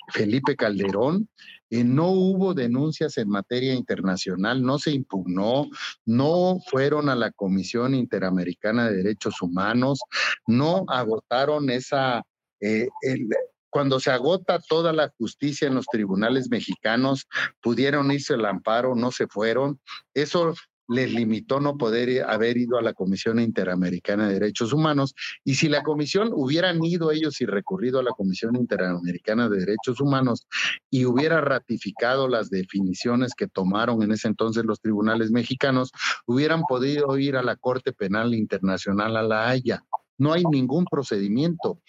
Felipe Calderón. Eh, no hubo denuncias en materia internacional, no se impugnó, no fueron a la Comisión Interamericana de Derechos Humanos, no agotaron esa, eh, cuando se agota toda la justicia en los tribunales mexicanos, pudieron irse al amparo, no se fueron. Eso les limitó no poder haber ido a la Comisión Interamericana de Derechos Humanos. Y si la comisión hubieran ido ellos y recurrido a la Comisión Interamericana de Derechos Humanos y hubiera ratificado las definiciones que tomaron en ese entonces los tribunales mexicanos, hubieran podido ir a la Corte Penal Internacional a La Haya. No hay ningún procedimiento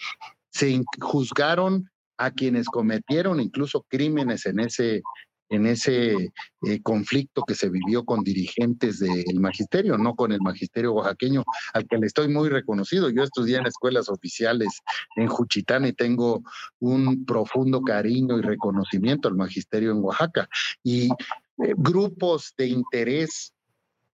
se juzgaron a quienes cometieron incluso crímenes en ese, en ese eh, conflicto que se vivió con dirigentes del magisterio, no con el magisterio oaxaqueño, al que le estoy muy reconocido. Yo estudié en escuelas oficiales en Juchitán y tengo un profundo cariño y reconocimiento al magisterio en Oaxaca. Y eh, grupos de interés,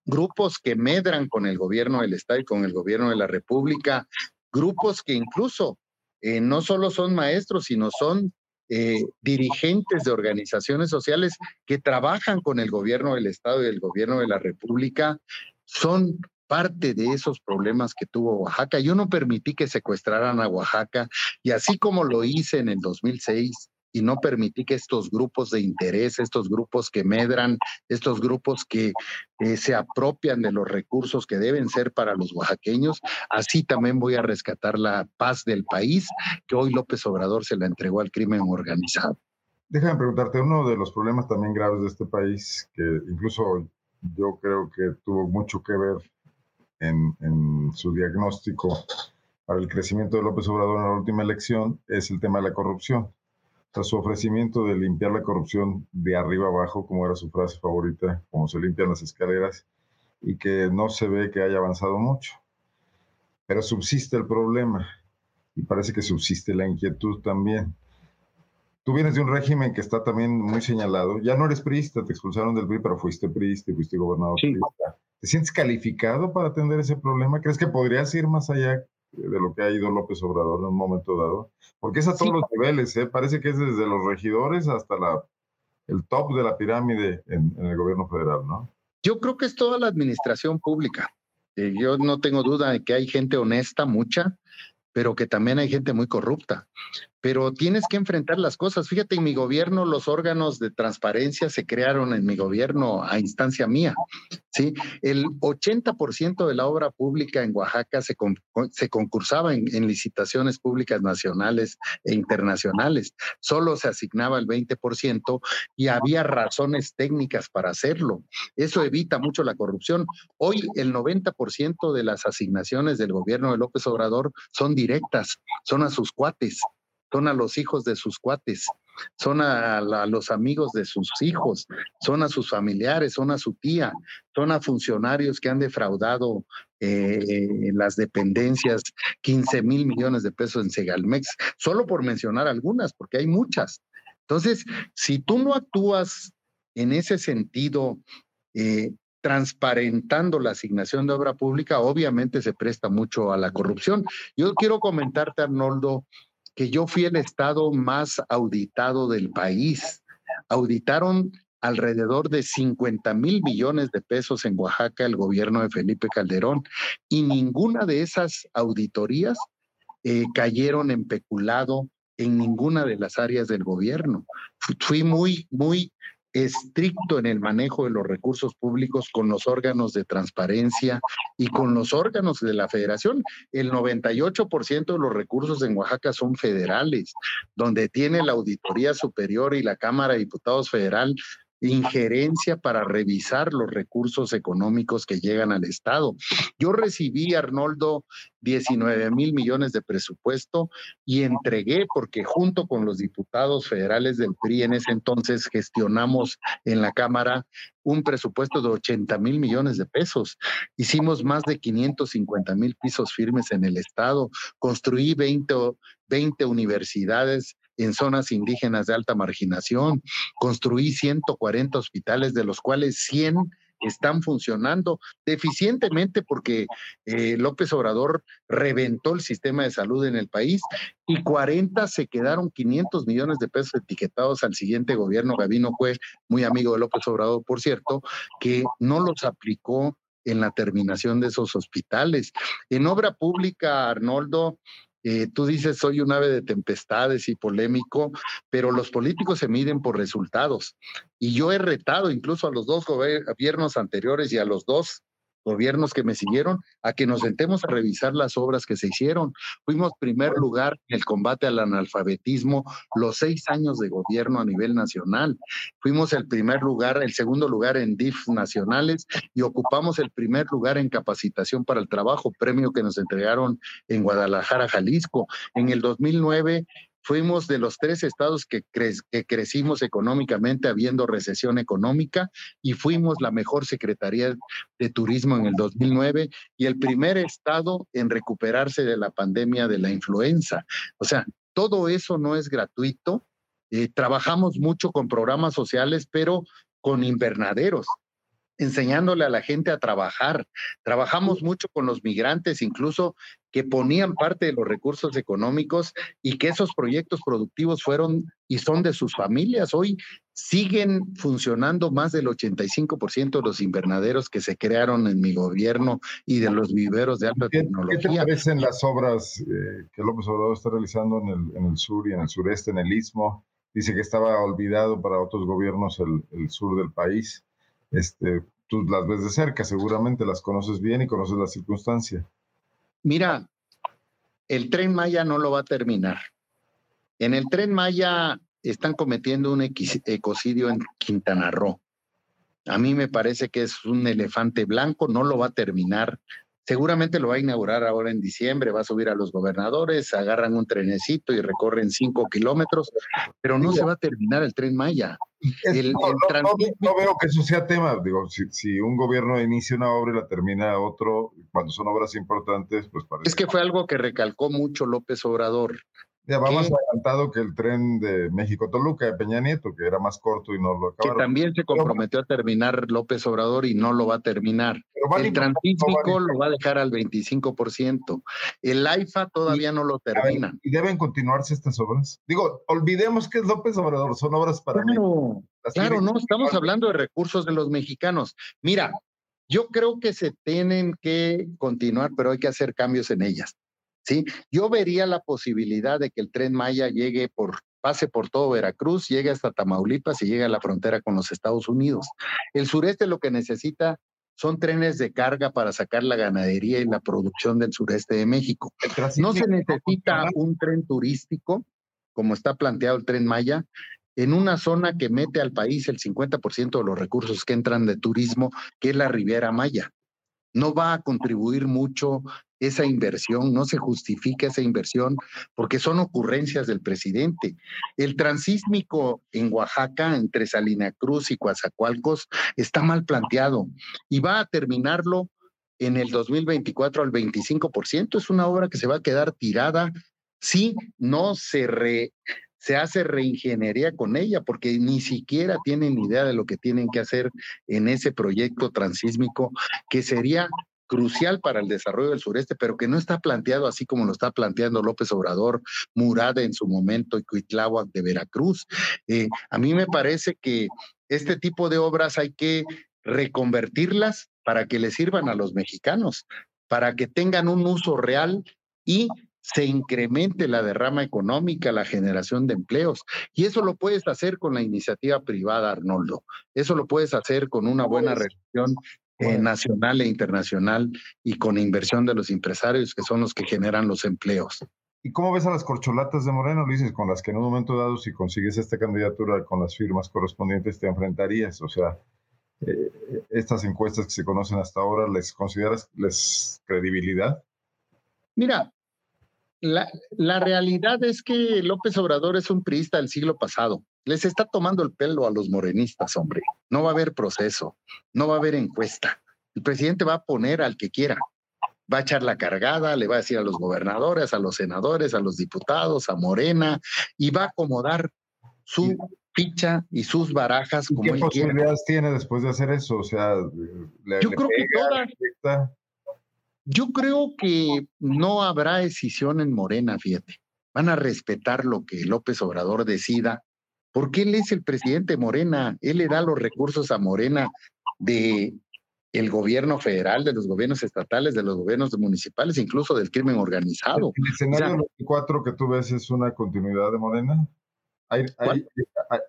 grupos que medran con el gobierno del Estado y con el gobierno de la República, grupos que incluso eh, no solo son maestros, sino son eh, dirigentes de organizaciones sociales que trabajan con el gobierno del Estado y el gobierno de la República, son parte de esos problemas que tuvo Oaxaca. Yo no permití que secuestraran a Oaxaca y así como lo hice en el 2006, y no permití que estos grupos de interés, estos grupos que medran, estos grupos que eh, se apropian de los recursos que deben ser para los oaxaqueños, así también voy a rescatar la paz del país que hoy López Obrador se la entregó al crimen organizado. Déjame preguntarte, uno de los problemas también graves de este país, que incluso yo creo que tuvo mucho que ver en, en su diagnóstico para el crecimiento de López Obrador en la última elección, es el tema de la corrupción su ofrecimiento de limpiar la corrupción de arriba abajo, como era su frase favorita, como se limpian las escaleras, y que no se ve que haya avanzado mucho. Pero subsiste el problema y parece que subsiste la inquietud también. Tú vienes de un régimen que está también muy señalado. Ya no eres priista, te expulsaron del PRI, pero fuiste priista y fuiste gobernador priista. ¿Te sientes calificado para atender ese problema? ¿Crees que podrías ir más allá de lo que ha ido López Obrador en un momento dado, porque es a todos los niveles, ¿eh? parece que es desde los regidores hasta la, el top de la pirámide en, el gobierno federal, ¿no? Yo creo que es toda la administración pública. Eh, yo no tengo duda de que hay gente honesta, mucha, pero que también hay gente muy corrupta pero tienes que enfrentar las cosas. Fíjate, en mi gobierno los órganos de transparencia se crearon en mi gobierno a instancia mía. ¿sí? El 80% de la obra pública en Oaxaca se, se concursaba en, en, licitaciones públicas nacionales e internacionales. Solo se asignaba el 20% y había razones técnicas para hacerlo. Eso evita mucho la corrupción. Hoy el 90% de las asignaciones del gobierno de López Obrador son directas, son a sus cuates son a los hijos de sus cuates, son a, los amigos de sus hijos, son a sus familiares, son a su tía, son a funcionarios que han defraudado eh, las dependencias 15 mil millones de pesos en Segalmex, solo por mencionar algunas, porque hay muchas. Entonces, si tú no actúas en ese sentido, eh, transparentando la asignación de obra pública, obviamente se presta mucho a la corrupción. Yo quiero comentarte, Arnoldo, que yo fui el estado más auditado del país. Auditaron alrededor de 50 mil millones de pesos en Oaxaca el gobierno de Felipe Calderón y ninguna de esas auditorías eh, cayeron en peculado en ninguna de las áreas del gobierno. Fui muy, muy estricto en el manejo de los recursos públicos con los órganos de transparencia y con los órganos de la federación. El 98% de los recursos en Oaxaca son federales, donde tiene la Auditoría Superior y la Cámara de Diputados Federal injerencia para revisar los recursos económicos que llegan al Estado. Yo recibí, Arnoldo, 19 mil millones de presupuesto y entregué, porque junto con los diputados federales del PRI en ese entonces gestionamos en la Cámara un presupuesto de 80 mil millones de pesos. Hicimos más de 550 mil pisos firmes en el Estado, construí 20, 20 universidades en zonas indígenas de alta marginación. Construí 140 hospitales, de los cuales 100 están funcionando deficientemente porque eh, López Obrador reventó el sistema de salud en el país y 40 se quedaron 500 millones de pesos etiquetados al siguiente gobierno. Gabino fue muy amigo de López Obrador, por cierto, que no los aplicó en la terminación de esos hospitales. En obra pública, Arnoldo, eh, tú dices, soy un ave de tempestades y polémico, pero los políticos se miden por resultados. Y yo he retado incluso a los dos gobiernos anteriores y a los dos gobiernos que me siguieron a que nos sentemos a revisar las obras que se hicieron. Fuimos primer lugar en el combate al analfabetismo los seis años de gobierno a nivel nacional. Fuimos el primer lugar, el segundo lugar en DIF nacionales y ocupamos el primer lugar en capacitación para el trabajo, premio que nos entregaron en Guadalajara, Jalisco. En el 2009 Fuimos de los tres estados que, crecimos económicamente habiendo recesión económica y fuimos la mejor Secretaría de Turismo en el 2009 y el primer estado en recuperarse de la pandemia de la influenza. O sea, todo eso no es gratuito. Eh, trabajamos mucho con programas sociales, pero con invernaderos enseñándole a la gente a trabajar. Trabajamos mucho con los migrantes, incluso que ponían parte de los recursos económicos y que esos proyectos productivos fueron y son de sus familias. Hoy siguen funcionando más del 85% de los invernaderos que se crearon en mi gobierno y de los viveros de alta tecnología. ¿Qué te parecen las obras eh, que López Obrador está realizando en el, en el, sur y en el sureste, en el istmo? Dice que estaba olvidado para otros gobiernos el, el sur del país. Este, tú las ves de cerca, seguramente las conoces bien y conoces la circunstancia. Mira, el tren Maya no lo va a terminar. En el tren Maya están cometiendo un ecocidio en Quintana Roo. A mí me parece que es un elefante blanco, no lo va a terminar. Seguramente lo va a inaugurar ahora en diciembre, va a subir a los gobernadores, agarran un trenecito y recorren cinco kilómetros, pero no se va a terminar el tren Maya. No, veo que eso sea tema. Digo, si, un gobierno inicia una obra y la termina otro, cuando son obras importantes, pues parece. Es que fue algo que recalcó mucho López Obrador. Ya vamos adelantado que el tren de México-Toluca de Peña Nieto, que era más corto y no lo acabaron. Que también se comprometió a terminar López Obrador y no lo va a terminar. el transísmico lo va a dejar al 25%. El AIFA todavía no lo termina. ¿Y deben continuarse estas obras? Digo, olvidemos que es López Obrador, son obras para Claro, claro, no, estamos hablando de recursos de los mexicanos. Mira, yo creo que se tienen que continuar, pero hay que hacer cambios en ellas. ¿Sí? Yo vería la posibilidad de que el tren Maya llegue por pase por todo Veracruz, llegue hasta Tamaulipas y llegue a la frontera con los Estados Unidos. El sureste lo que necesita son trenes de carga para sacar la ganadería y la producción del sureste de México. No se necesita un tren turístico, como está planteado el tren Maya, en una zona que mete al país el 50% de los recursos que entran de turismo, que es la Riviera Maya. No va a contribuir mucho esa inversión, no se justifica esa inversión porque son ocurrencias del presidente. El transísmico en Oaxaca, entre Salina Cruz y Coatzacoalcos, está mal planteado y va a terminarlo en el 2024 al 25%. Es una obra que se va a quedar tirada si no se re, se hace reingeniería con ella, porque ni siquiera tienen idea de lo que tienen que hacer en ese proyecto transísmico, que sería crucial para el desarrollo del sureste, pero que no está planteado así como lo está planteando López Obrador, Murada en su momento y Cuitláhuac de Veracruz. Eh, a mí me parece que este tipo de obras hay que reconvertirlas para que le sirvan a los mexicanos, para que tengan un uso real y se incremente la derrama económica, la generación de empleos. Y eso lo puedes hacer con la iniciativa privada, Arnoldo. Eso lo puedes hacer con una buena relación eh, nacional e internacional y con inversión de los empresarios, que son los que generan los empleos. ¿Y cómo ves a las corcholatas de Moreno, Luis, con las que en un momento dado, si consigues esta candidatura con las firmas correspondientes, te enfrentarías? O sea, eh, estas encuestas que se conocen hasta ahora, ¿les consideras les credibilidad? Mira, la, la, realidad es que López Obrador es un priista del siglo pasado. Les está tomando el pelo a los morenistas, hombre. No va a haber proceso, no va a haber encuesta. El presidente va a poner al que quiera. Va a echar la cargada, le va a decir a los gobernadores, a los senadores, a los diputados, a Morena, y va a acomodar su ficha y sus barajas como ¿Qué posibilidades tiene después de hacer eso? O sea, le, yo creo que todas. Yo creo que no habrá decisión en Morena, fíjate. Van a respetar lo que López Obrador decida, porque él es el presidente Morena, él le da los recursos a Morena de el gobierno federal, de los gobiernos estatales, de los gobiernos municipales, incluso del crimen organizado. ¿El escenario 24 que tú ves es una continuidad de Morena? ¿Hay,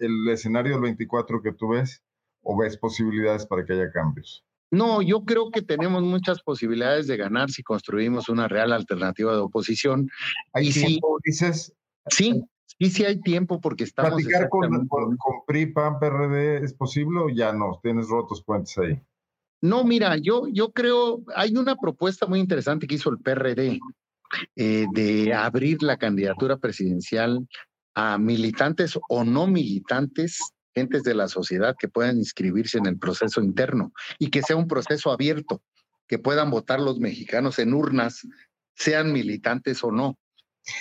el escenario del 24 que tú ves o ves posibilidades para que haya cambios? No, yo creo que tenemos muchas posibilidades de ganar si construimos una real alternativa de oposición. ¿Hay y tiempo, dices? Sí, sí, sí hay tiempo porque estamos... ¿Platicar con, con, PRI, PAN, PRD es posible o ya no? ¿Tienes rotos puentes ahí? No, mira, yo, yo creo, hay una propuesta muy interesante que hizo el PRD eh, de abrir la candidatura presidencial a militantes o no militantes gentes de la sociedad que puedan inscribirse en el proceso interno y que sea un proceso abierto, que puedan votar los mexicanos en urnas, sean militantes o no.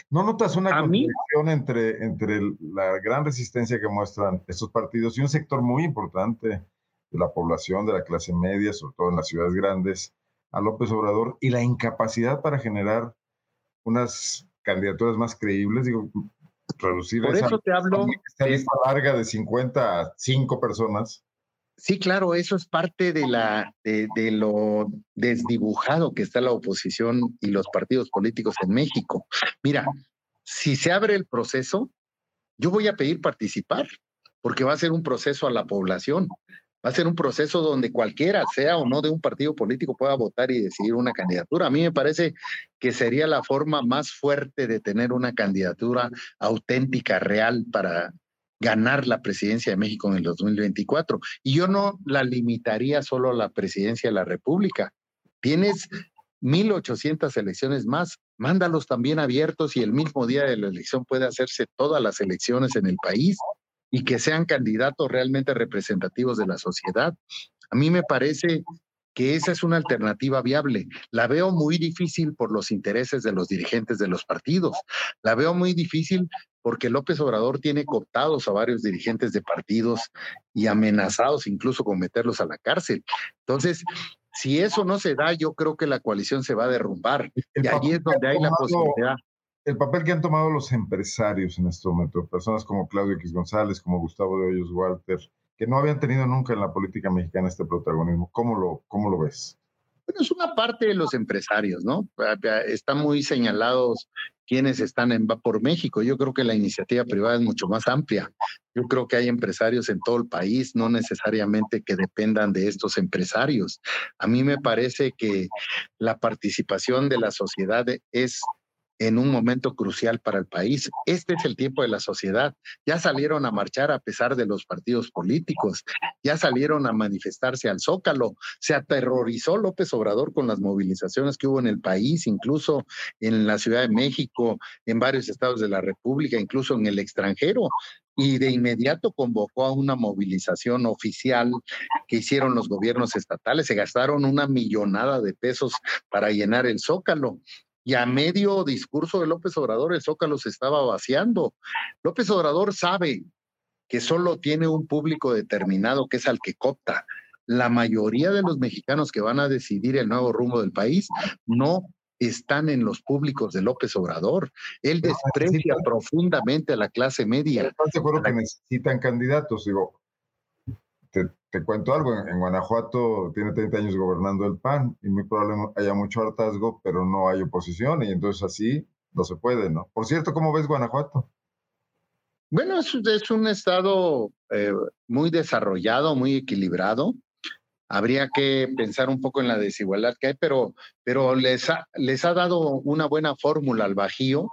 ¿No notas una contradicción entre, entre la gran resistencia que muestran estos partidos y un sector muy importante de la población, de la clase media, sobre todo en las ciudades grandes, a López Obrador y la incapacidad para generar unas candidaturas más creíbles? Digo, reducir Por eso te hablo. Esta lista larga de 50 a 5 personas. Sí, claro, eso es parte de, la, de, de, lo desdibujado que está la oposición y los partidos políticos en México. Mira, si se abre el proceso, yo voy a pedir participar, porque va a ser un proceso a la población. Va a ser un proceso donde cualquiera, sea o no de un partido político, pueda votar y decidir una candidatura. A mí me parece que sería la forma más fuerte de tener una candidatura auténtica, real, para ganar la presidencia de México en el 2024. Y yo no la limitaría solo a la presidencia de la República. Tienes 1.800 elecciones más, mándalos también abiertos y el mismo día de la elección puede hacerse todas las elecciones en el país y que sean candidatos realmente representativos de la sociedad. A mí me parece que esa es una alternativa viable. La veo muy difícil por los intereses de los dirigentes de los partidos. La veo muy difícil porque López Obrador tiene cooptados a varios dirigentes de partidos y amenazados incluso con meterlos a la cárcel. Entonces, si eso no se da, yo creo que la coalición se va a derrumbar. y allí es donde hay la posibilidad el papel que han tomado los empresarios en este momento, personas como Claudio X González, como Gustavo de Hoyos Walter, que no habían tenido nunca en la política mexicana este protagonismo. ¿Cómo lo, cómo lo ves? Bueno, es una parte de los empresarios, ¿no? Están muy señalados quienes están en por México. Yo creo que la iniciativa privada es mucho más amplia. Yo creo que hay empresarios en todo el país, no necesariamente que dependan de estos empresarios. A mí me parece que la participación de la sociedad es en un momento crucial para el país. Este es el tiempo de la sociedad. Ya salieron a marchar a pesar de los partidos políticos, ya salieron a manifestarse al zócalo. Se aterrorizó López Obrador con las movilizaciones que hubo en el país, incluso en la Ciudad de México, en varios estados de la República, incluso en el extranjero y de inmediato convocó a una movilización oficial que hicieron los gobiernos estatales. Se gastaron una millonada de pesos para llenar el zócalo y a medio discurso de López Obrador el Zócalo se estaba vaciando. López Obrador sabe que solo tiene un público determinado que es al que copta. La mayoría de los mexicanos que van a decidir el nuevo rumbo del país no están en los públicos de López Obrador. Él desprecia profundamente a la clase media. ¿Estás de acuerdo que necesitan candidatos? Digo, te, cuento algo, en, Guanajuato tiene 30 años gobernando el PAN y muy probablemente haya mucho hartazgo, pero no hay oposición y entonces así no se puede, ¿no? Por cierto, ¿cómo ves Guanajuato? Bueno, es, un estado eh, muy desarrollado, muy equilibrado. Habría que pensar un poco en la desigualdad que hay, pero, pero les, ha, les ha dado una buena fórmula al Bajío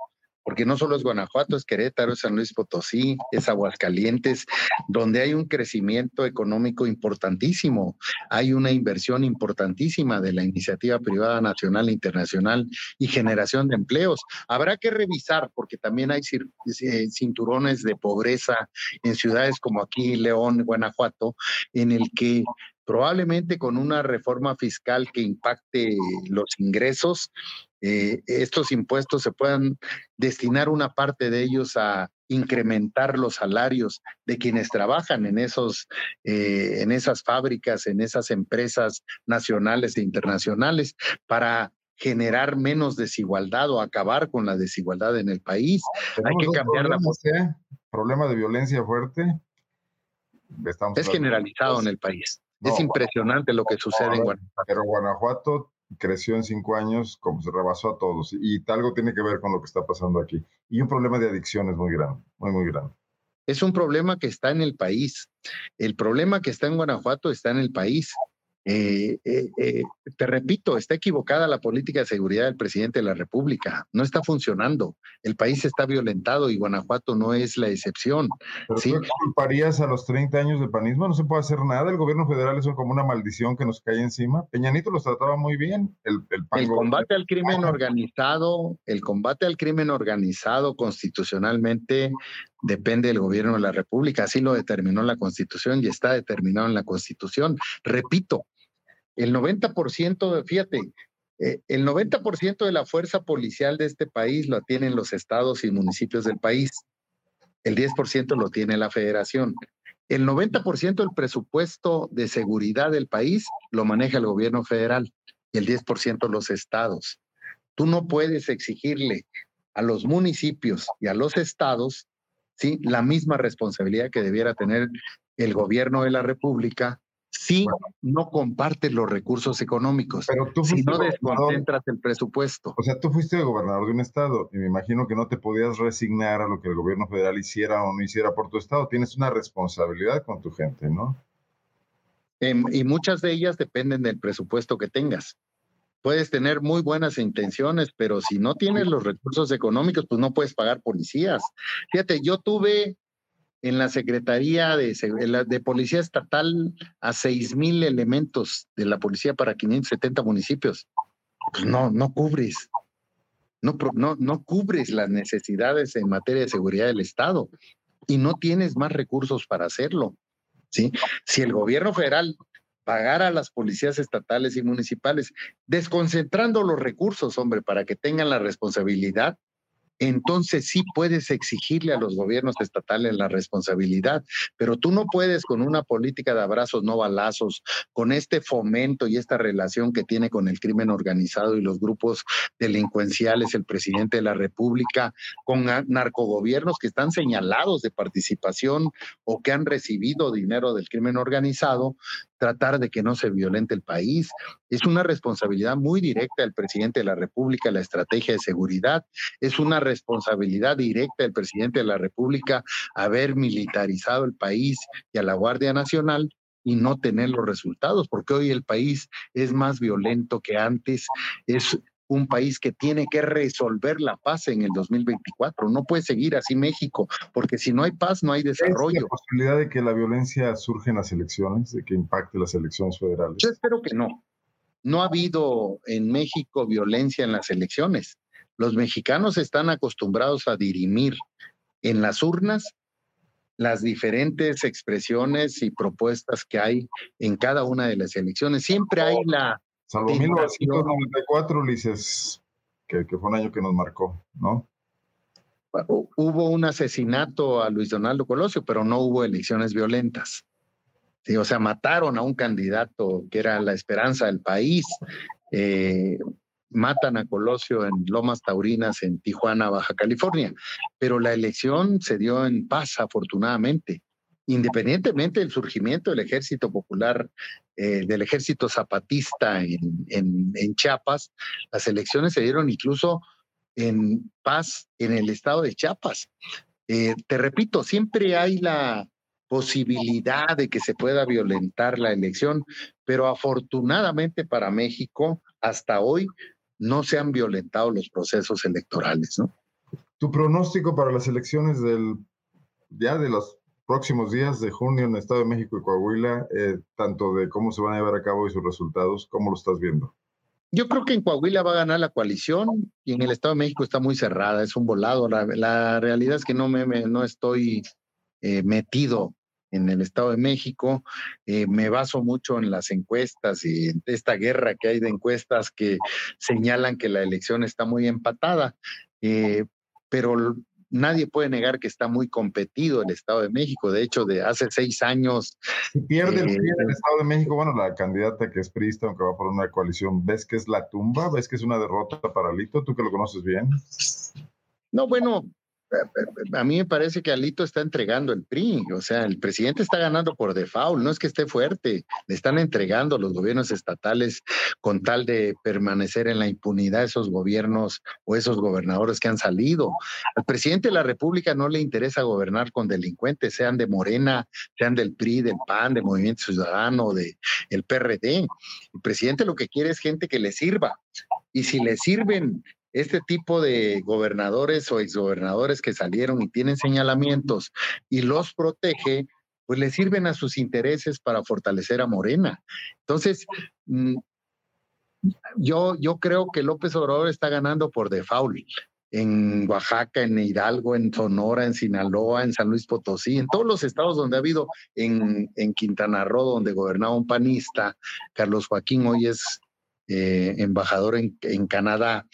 porque no solo es Guanajuato, es Querétaro, es San Luis Potosí, es Aguascalientes, donde hay un crecimiento económico importantísimo, hay una inversión importantísima de la iniciativa privada nacional e internacional y generación de empleos. Habrá que revisar, porque también hay eh, cinturones de pobreza en ciudades como aquí, León, Guanajuato, en el que probablemente con una reforma fiscal que impacte los ingresos, eh, estos impuestos se puedan destinar una parte de ellos a incrementar los salarios de quienes trabajan en esos eh, en esas fábricas, en esas empresas nacionales e internacionales para generar menos desigualdad o acabar con la desigualdad en el país. Hay que cambiar la ¿eh? Problema de violencia fuerte. es generalizado en el país. es impresionante lo que sucede en Guanajuato. Pero Guanajuato creció en cinco años, como se rebasó a todos. Y algo tiene que ver con lo que está pasando aquí. Y un problema de adicciones muy grande, muy, muy grande. Es un problema que está en el país. El problema que está en Guanajuato está en el país. Eh, eh, eh, te repito, está equivocada la política de seguridad del presidente de la República. No está funcionando. El país está violentado y Guanajuato no es la excepción. ¿Pero ¿sí? culparías a los 30 años de panismo? No se puede hacer nada. El gobierno federal es como una maldición que nos cae encima. Peñanito los trataba muy bien. El, el combate al crimen organizado, el combate al crimen organizado constitucionalmente depende del gobierno de la República. Así lo determinó la Constitución y está determinado en la Constitución. Repito, el 90%, de, fíjate, eh, el 90% de la fuerza policial de este país lo tienen los estados y municipios del país. El 10% lo tiene la federación. El 90% del presupuesto de seguridad del país lo maneja el gobierno federal y el 10% los estados. Tú no puedes exigirle a los municipios y a los estados ¿sí? la misma responsabilidad que debiera tener el gobierno de la República si no compartes los recursos económicos, pero tú si no desconcentras el presupuesto. O sea, tú fuiste gobernador de un estado y me imagino que no te podías resignar a lo que el gobierno federal hiciera o no hiciera por tu estado. Tienes una responsabilidad con tu gente, ¿no? Em, y muchas de ellas dependen del presupuesto que tengas. Puedes tener muy buenas intenciones, pero si no tienes los recursos económicos, pues no puedes pagar policías. Fíjate, yo tuve en la Secretaría de, Policía Estatal a seis mil elementos de la policía para 570 municipios. Pues no, no cubres. No, no, no cubres las necesidades en materia de seguridad del Estado y no tienes más recursos para hacerlo. ¿sí? Si el gobierno federal pagara a las policías estatales y municipales, desconcentrando los recursos, hombre, para que tengan la responsabilidad, entonces sí puedes exigirle a los gobiernos estatales la responsabilidad, pero tú no puedes con una política de abrazos, no balazos, con este fomento y esta relación que tiene con el crimen organizado y los grupos delincuenciales, el presidente de la República, con narcogobiernos que están señalados de participación o que han recibido dinero del crimen organizado, tratar de que no se violente el país. Es una responsabilidad muy directa del presidente de la República la estrategia de seguridad. Es una responsabilidad directa del presidente de la República haber militarizado el país y a la Guardia Nacional y no tener los resultados, porque hoy el país es más violento que antes, es un país que tiene que resolver la paz en el 2024. No puede seguir así México, porque si no hay paz, no hay desarrollo. ¿Es la posibilidad de que la violencia surge en las elecciones, de que impacte las elecciones federales? Yo espero que no. No ha habido en México violencia en las elecciones. Los mexicanos están acostumbrados a dirimir en las urnas las diferentes expresiones y propuestas que hay en cada una de las elecciones. Siempre hay la Salvo 1994, Ulises, que, que fue un año que nos marcó, ¿no? Hubo un asesinato a Luis Donaldo Colosio, pero no hubo elecciones violentas. Sí, o sea, mataron a un candidato que era la esperanza del país. Eh, matan a Colosio en Lomas Taurinas, en Tijuana, Baja California. Pero la elección se dio en paz, afortunadamente independientemente del surgimiento del ejército popular, eh, del ejército zapatista en, en, Chiapas, las elecciones se dieron incluso en paz en el estado de Chiapas. Eh, te repito, siempre hay la posibilidad de que se pueda violentar la elección, pero afortunadamente para México, hasta hoy, no se han violentado los procesos electorales, ¿no? Tu pronóstico para las elecciones del ya de los próximos días de junio en el Estado de México y Coahuila, eh, tanto de cómo se van a llevar a cabo y sus resultados, ¿cómo lo estás viendo? Yo creo que en Coahuila va a ganar la coalición y en el Estado de México está muy cerrada, es un volado. La, realidad es que no, me, no estoy eh, metido en el Estado de México. Eh, me baso mucho en las encuestas y en esta guerra que hay de encuestas que señalan que la elección está muy empatada. pero nadie puede negar que está muy competido el Estado de México. De hecho, de hace seis años. Si pierde el, el Estado de México, bueno, la candidata que es priista, aunque va por una coalición, ¿ves que es la tumba? ¿Ves que es una derrota para Lito? ¿Tú que lo conoces bien? No, bueno, a mí me parece que Alito está entregando el PRI, o sea, el presidente está ganando por default, no es que esté fuerte, le están entregando los gobiernos estatales con tal de permanecer en la impunidad esos gobiernos o esos gobernadores que han salido. Al presidente de la República no le interesa gobernar con delincuentes, sean de Morena, sean del PRI, del PAN, del Movimiento Ciudadano, del el PRD. El presidente lo que quiere es gente que le sirva. Y si le sirven este tipo de gobernadores o exgobernadores que salieron y tienen señalamientos y los protege, pues le sirven a sus intereses para fortalecer a Morena. Entonces, mm, yo, yo creo que López Obrador está ganando por default en Oaxaca, en Hidalgo, en Sonora, en Sinaloa, en San Luis Potosí, en todos los estados donde ha habido, en, en Quintana Roo, donde gobernaba un panista, Carlos Joaquín hoy es eh, embajador en, en Canadá.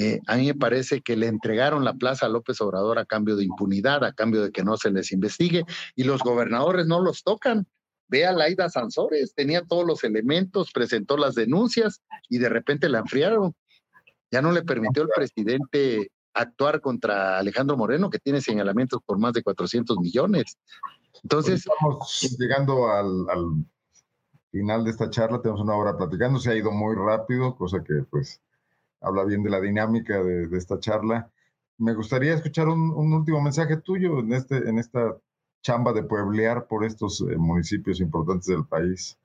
Eh, a mí me parece que le entregaron la plaza a López Obrador a cambio de impunidad, a cambio de que no se les investigue, y los gobernadores no los tocan. Ve a Laida Sansores, tenía todos los elementos, presentó las denuncias y de repente la enfriaron. Ya no le permitió el presidente actuar contra Alejandro Moreno, que tiene señalamientos por más de 400 millones. Entonces. Estamos llegando al, al final de esta charla, tenemos una hora platicando, se ha ido muy rápido, cosa que pues habla bien de la dinámica de, esta charla. Me gustaría escuchar un, último mensaje tuyo en, este, en esta chamba de pueblear por estos eh, municipios importantes del país.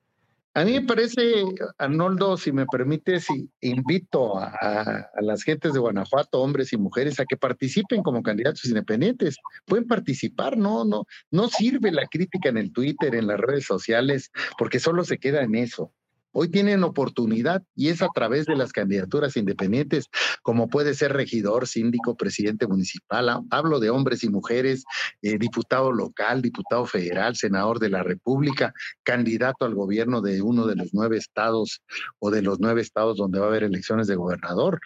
A mí me parece, Arnoldo, si me permites, invito a, a, las gentes de Guanajuato, hombres y mujeres, a que participen como candidatos independientes. Pueden participar, no, no, no sirve la crítica en el Twitter, en las redes sociales, porque solo se queda en eso. Hoy tienen oportunidad y es a través de las candidaturas independientes, como puede ser regidor, síndico, presidente municipal. Hablo de hombres y mujeres, eh, diputado local, diputado federal, senador de la República, candidato al gobierno de uno de los nueve estados o de los nueve estados donde va a haber elecciones de gobernador.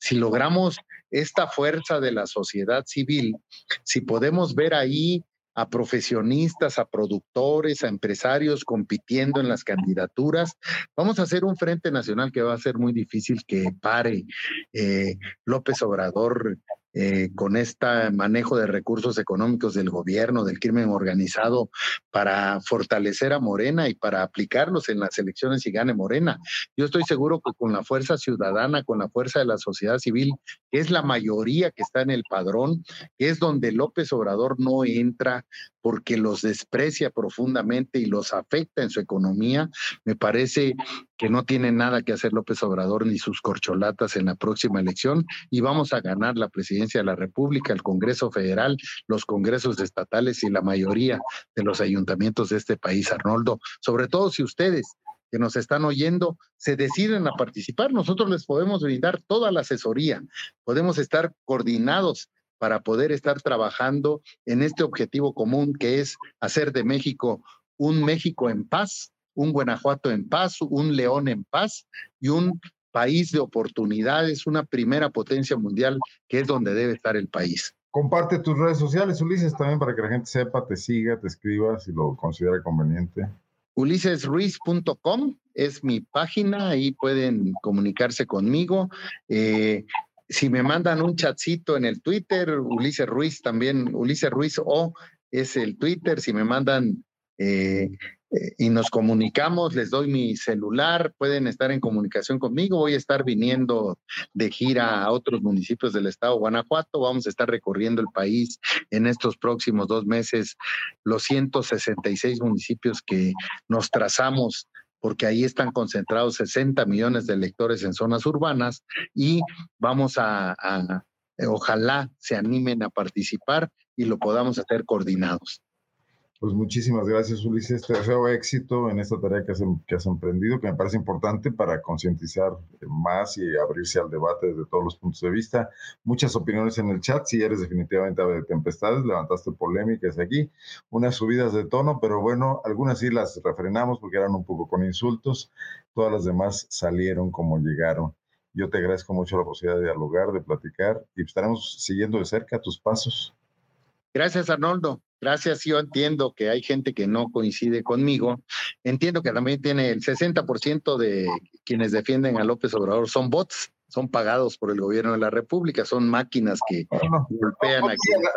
Si logramos esta fuerza de la sociedad civil, si podemos ver ahí a profesionistas, a productores, a empresarios compitiendo en las candidaturas. Vamos a hacer un frente nacional que va a ser muy difícil que pare eh, López Obrador eh, con este manejo de recursos económicos del gobierno, del crimen organizado, para fortalecer a Morena y para aplicarlos en las elecciones y gane Morena. Yo estoy seguro que con la fuerza ciudadana, con la fuerza de la sociedad civil, que es la mayoría que está en el padrón, que es donde López Obrador no entra porque los desprecia profundamente y los afecta en su economía, me parece que no tiene nada que hacer López Obrador ni sus corcholatas en la próxima elección y vamos a ganar la presidencia de la República, el Congreso Federal, los congresos estatales y la mayoría de los ayuntamientos de este país, Arnoldo. Sobre todo si ustedes que nos están oyendo se deciden a participar, nosotros les podemos brindar toda la asesoría, podemos estar coordinados para poder estar trabajando en este objetivo común que es hacer de México un México en paz, un Guanajuato en paz, un León en paz y un país de oportunidades, una primera potencia mundial que es donde debe estar el país. Comparte tus redes sociales, Ulises, también para que la gente sepa, te siga, te escriba si lo considera conveniente. ulisesruiz.com es mi página, ahí pueden comunicarse conmigo. Eh, si me mandan un chatcito en el Twitter, Ulises Ruiz también, Ulises Ruiz O es el Twitter, si me mandan eh, eh, y nos comunicamos, les doy mi celular, pueden estar en comunicación conmigo, voy a estar viniendo de gira a otros municipios del estado Guanajuato, vamos a estar recorriendo el país en estos próximos dos meses, los 166 municipios que nos trazamos porque ahí están concentrados 60 millones de electores en zonas urbanas y vamos a ojalá se animen a participar y lo podamos hacer coordinados. Pues muchísimas gracias, Ulises. Te deseo éxito en esta tarea que has, em, que emprendido, que me parece importante para concientizar más y abrirse al debate desde todos los puntos de vista. Muchas opiniones en el chat. Si eres definitivamente de tempestades, levantaste polémicas aquí, unas subidas de tono, pero bueno, algunas sí las refrenamos porque eran un poco con insultos. Todas las demás salieron como llegaron. Yo te agradezco mucho la posibilidad de dialogar, de platicar y estaremos siguiendo de cerca tus pasos. Gracias, Arnoldo. Gracias, yo entiendo que hay gente que no coincide conmigo. Entiendo que también tiene el 60% de quienes defienden a López Obrador son bots, son pagados por el gobierno de la República, son máquinas que golpean no,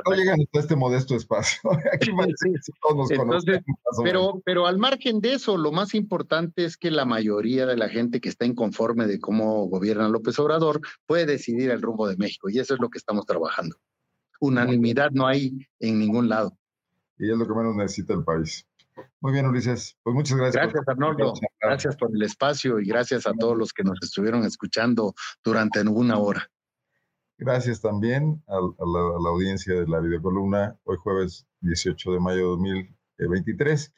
no, llegan a este modesto espacio. [LAUGHS] Aquí todos Entonces, pero, pero al margen de eso, lo más importante es que la mayoría de la gente que está inconforme de cómo gobierna López Obrador puede decidir el rumbo de México y eso es lo que estamos trabajando. Unanimidad no hay en ningún lado y es lo que menos necesita el país. Muy bien, Ulises. Pues muchas gracias. Gracias, Arnoldo. Gracias por el espacio y gracias a todos los que nos estuvieron escuchando durante una hora. Gracias también a, la, audiencia de la videocolumna, hoy jueves 18 de mayo de 2023.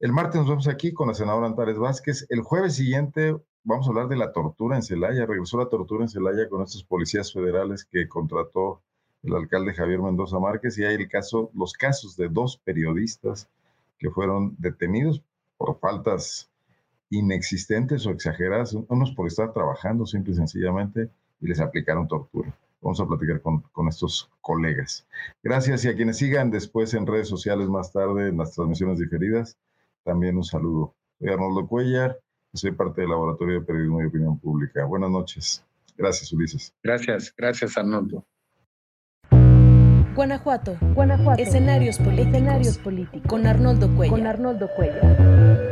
El martes nos vemos aquí con la senadora Antares Vázquez. El jueves siguiente vamos a hablar de la tortura en Celaya. Regresó la tortura en Celaya con estos policías federales que contrató el alcalde Javier Mendoza Márquez, y hay el caso, los casos de dos periodistas que fueron detenidos por faltas inexistentes o exageradas, unos por estar trabajando simple y sencillamente, y les aplicaron tortura. Vamos a platicar con, con, estos colegas. Gracias y a quienes sigan después en redes sociales más tarde en las transmisiones diferidas, también un saludo. Soy Arnoldo Cuellar, soy parte del Laboratorio de Periodismo y Opinión Pública. Buenas noches. Gracias, Ulises. Gracias, gracias, Arnoldo. Guanajuato. Guanajuato. Escenarios políticos. Escenarios políticos. Con Arnoldo Cuellar. Con Arnoldo Cuellar.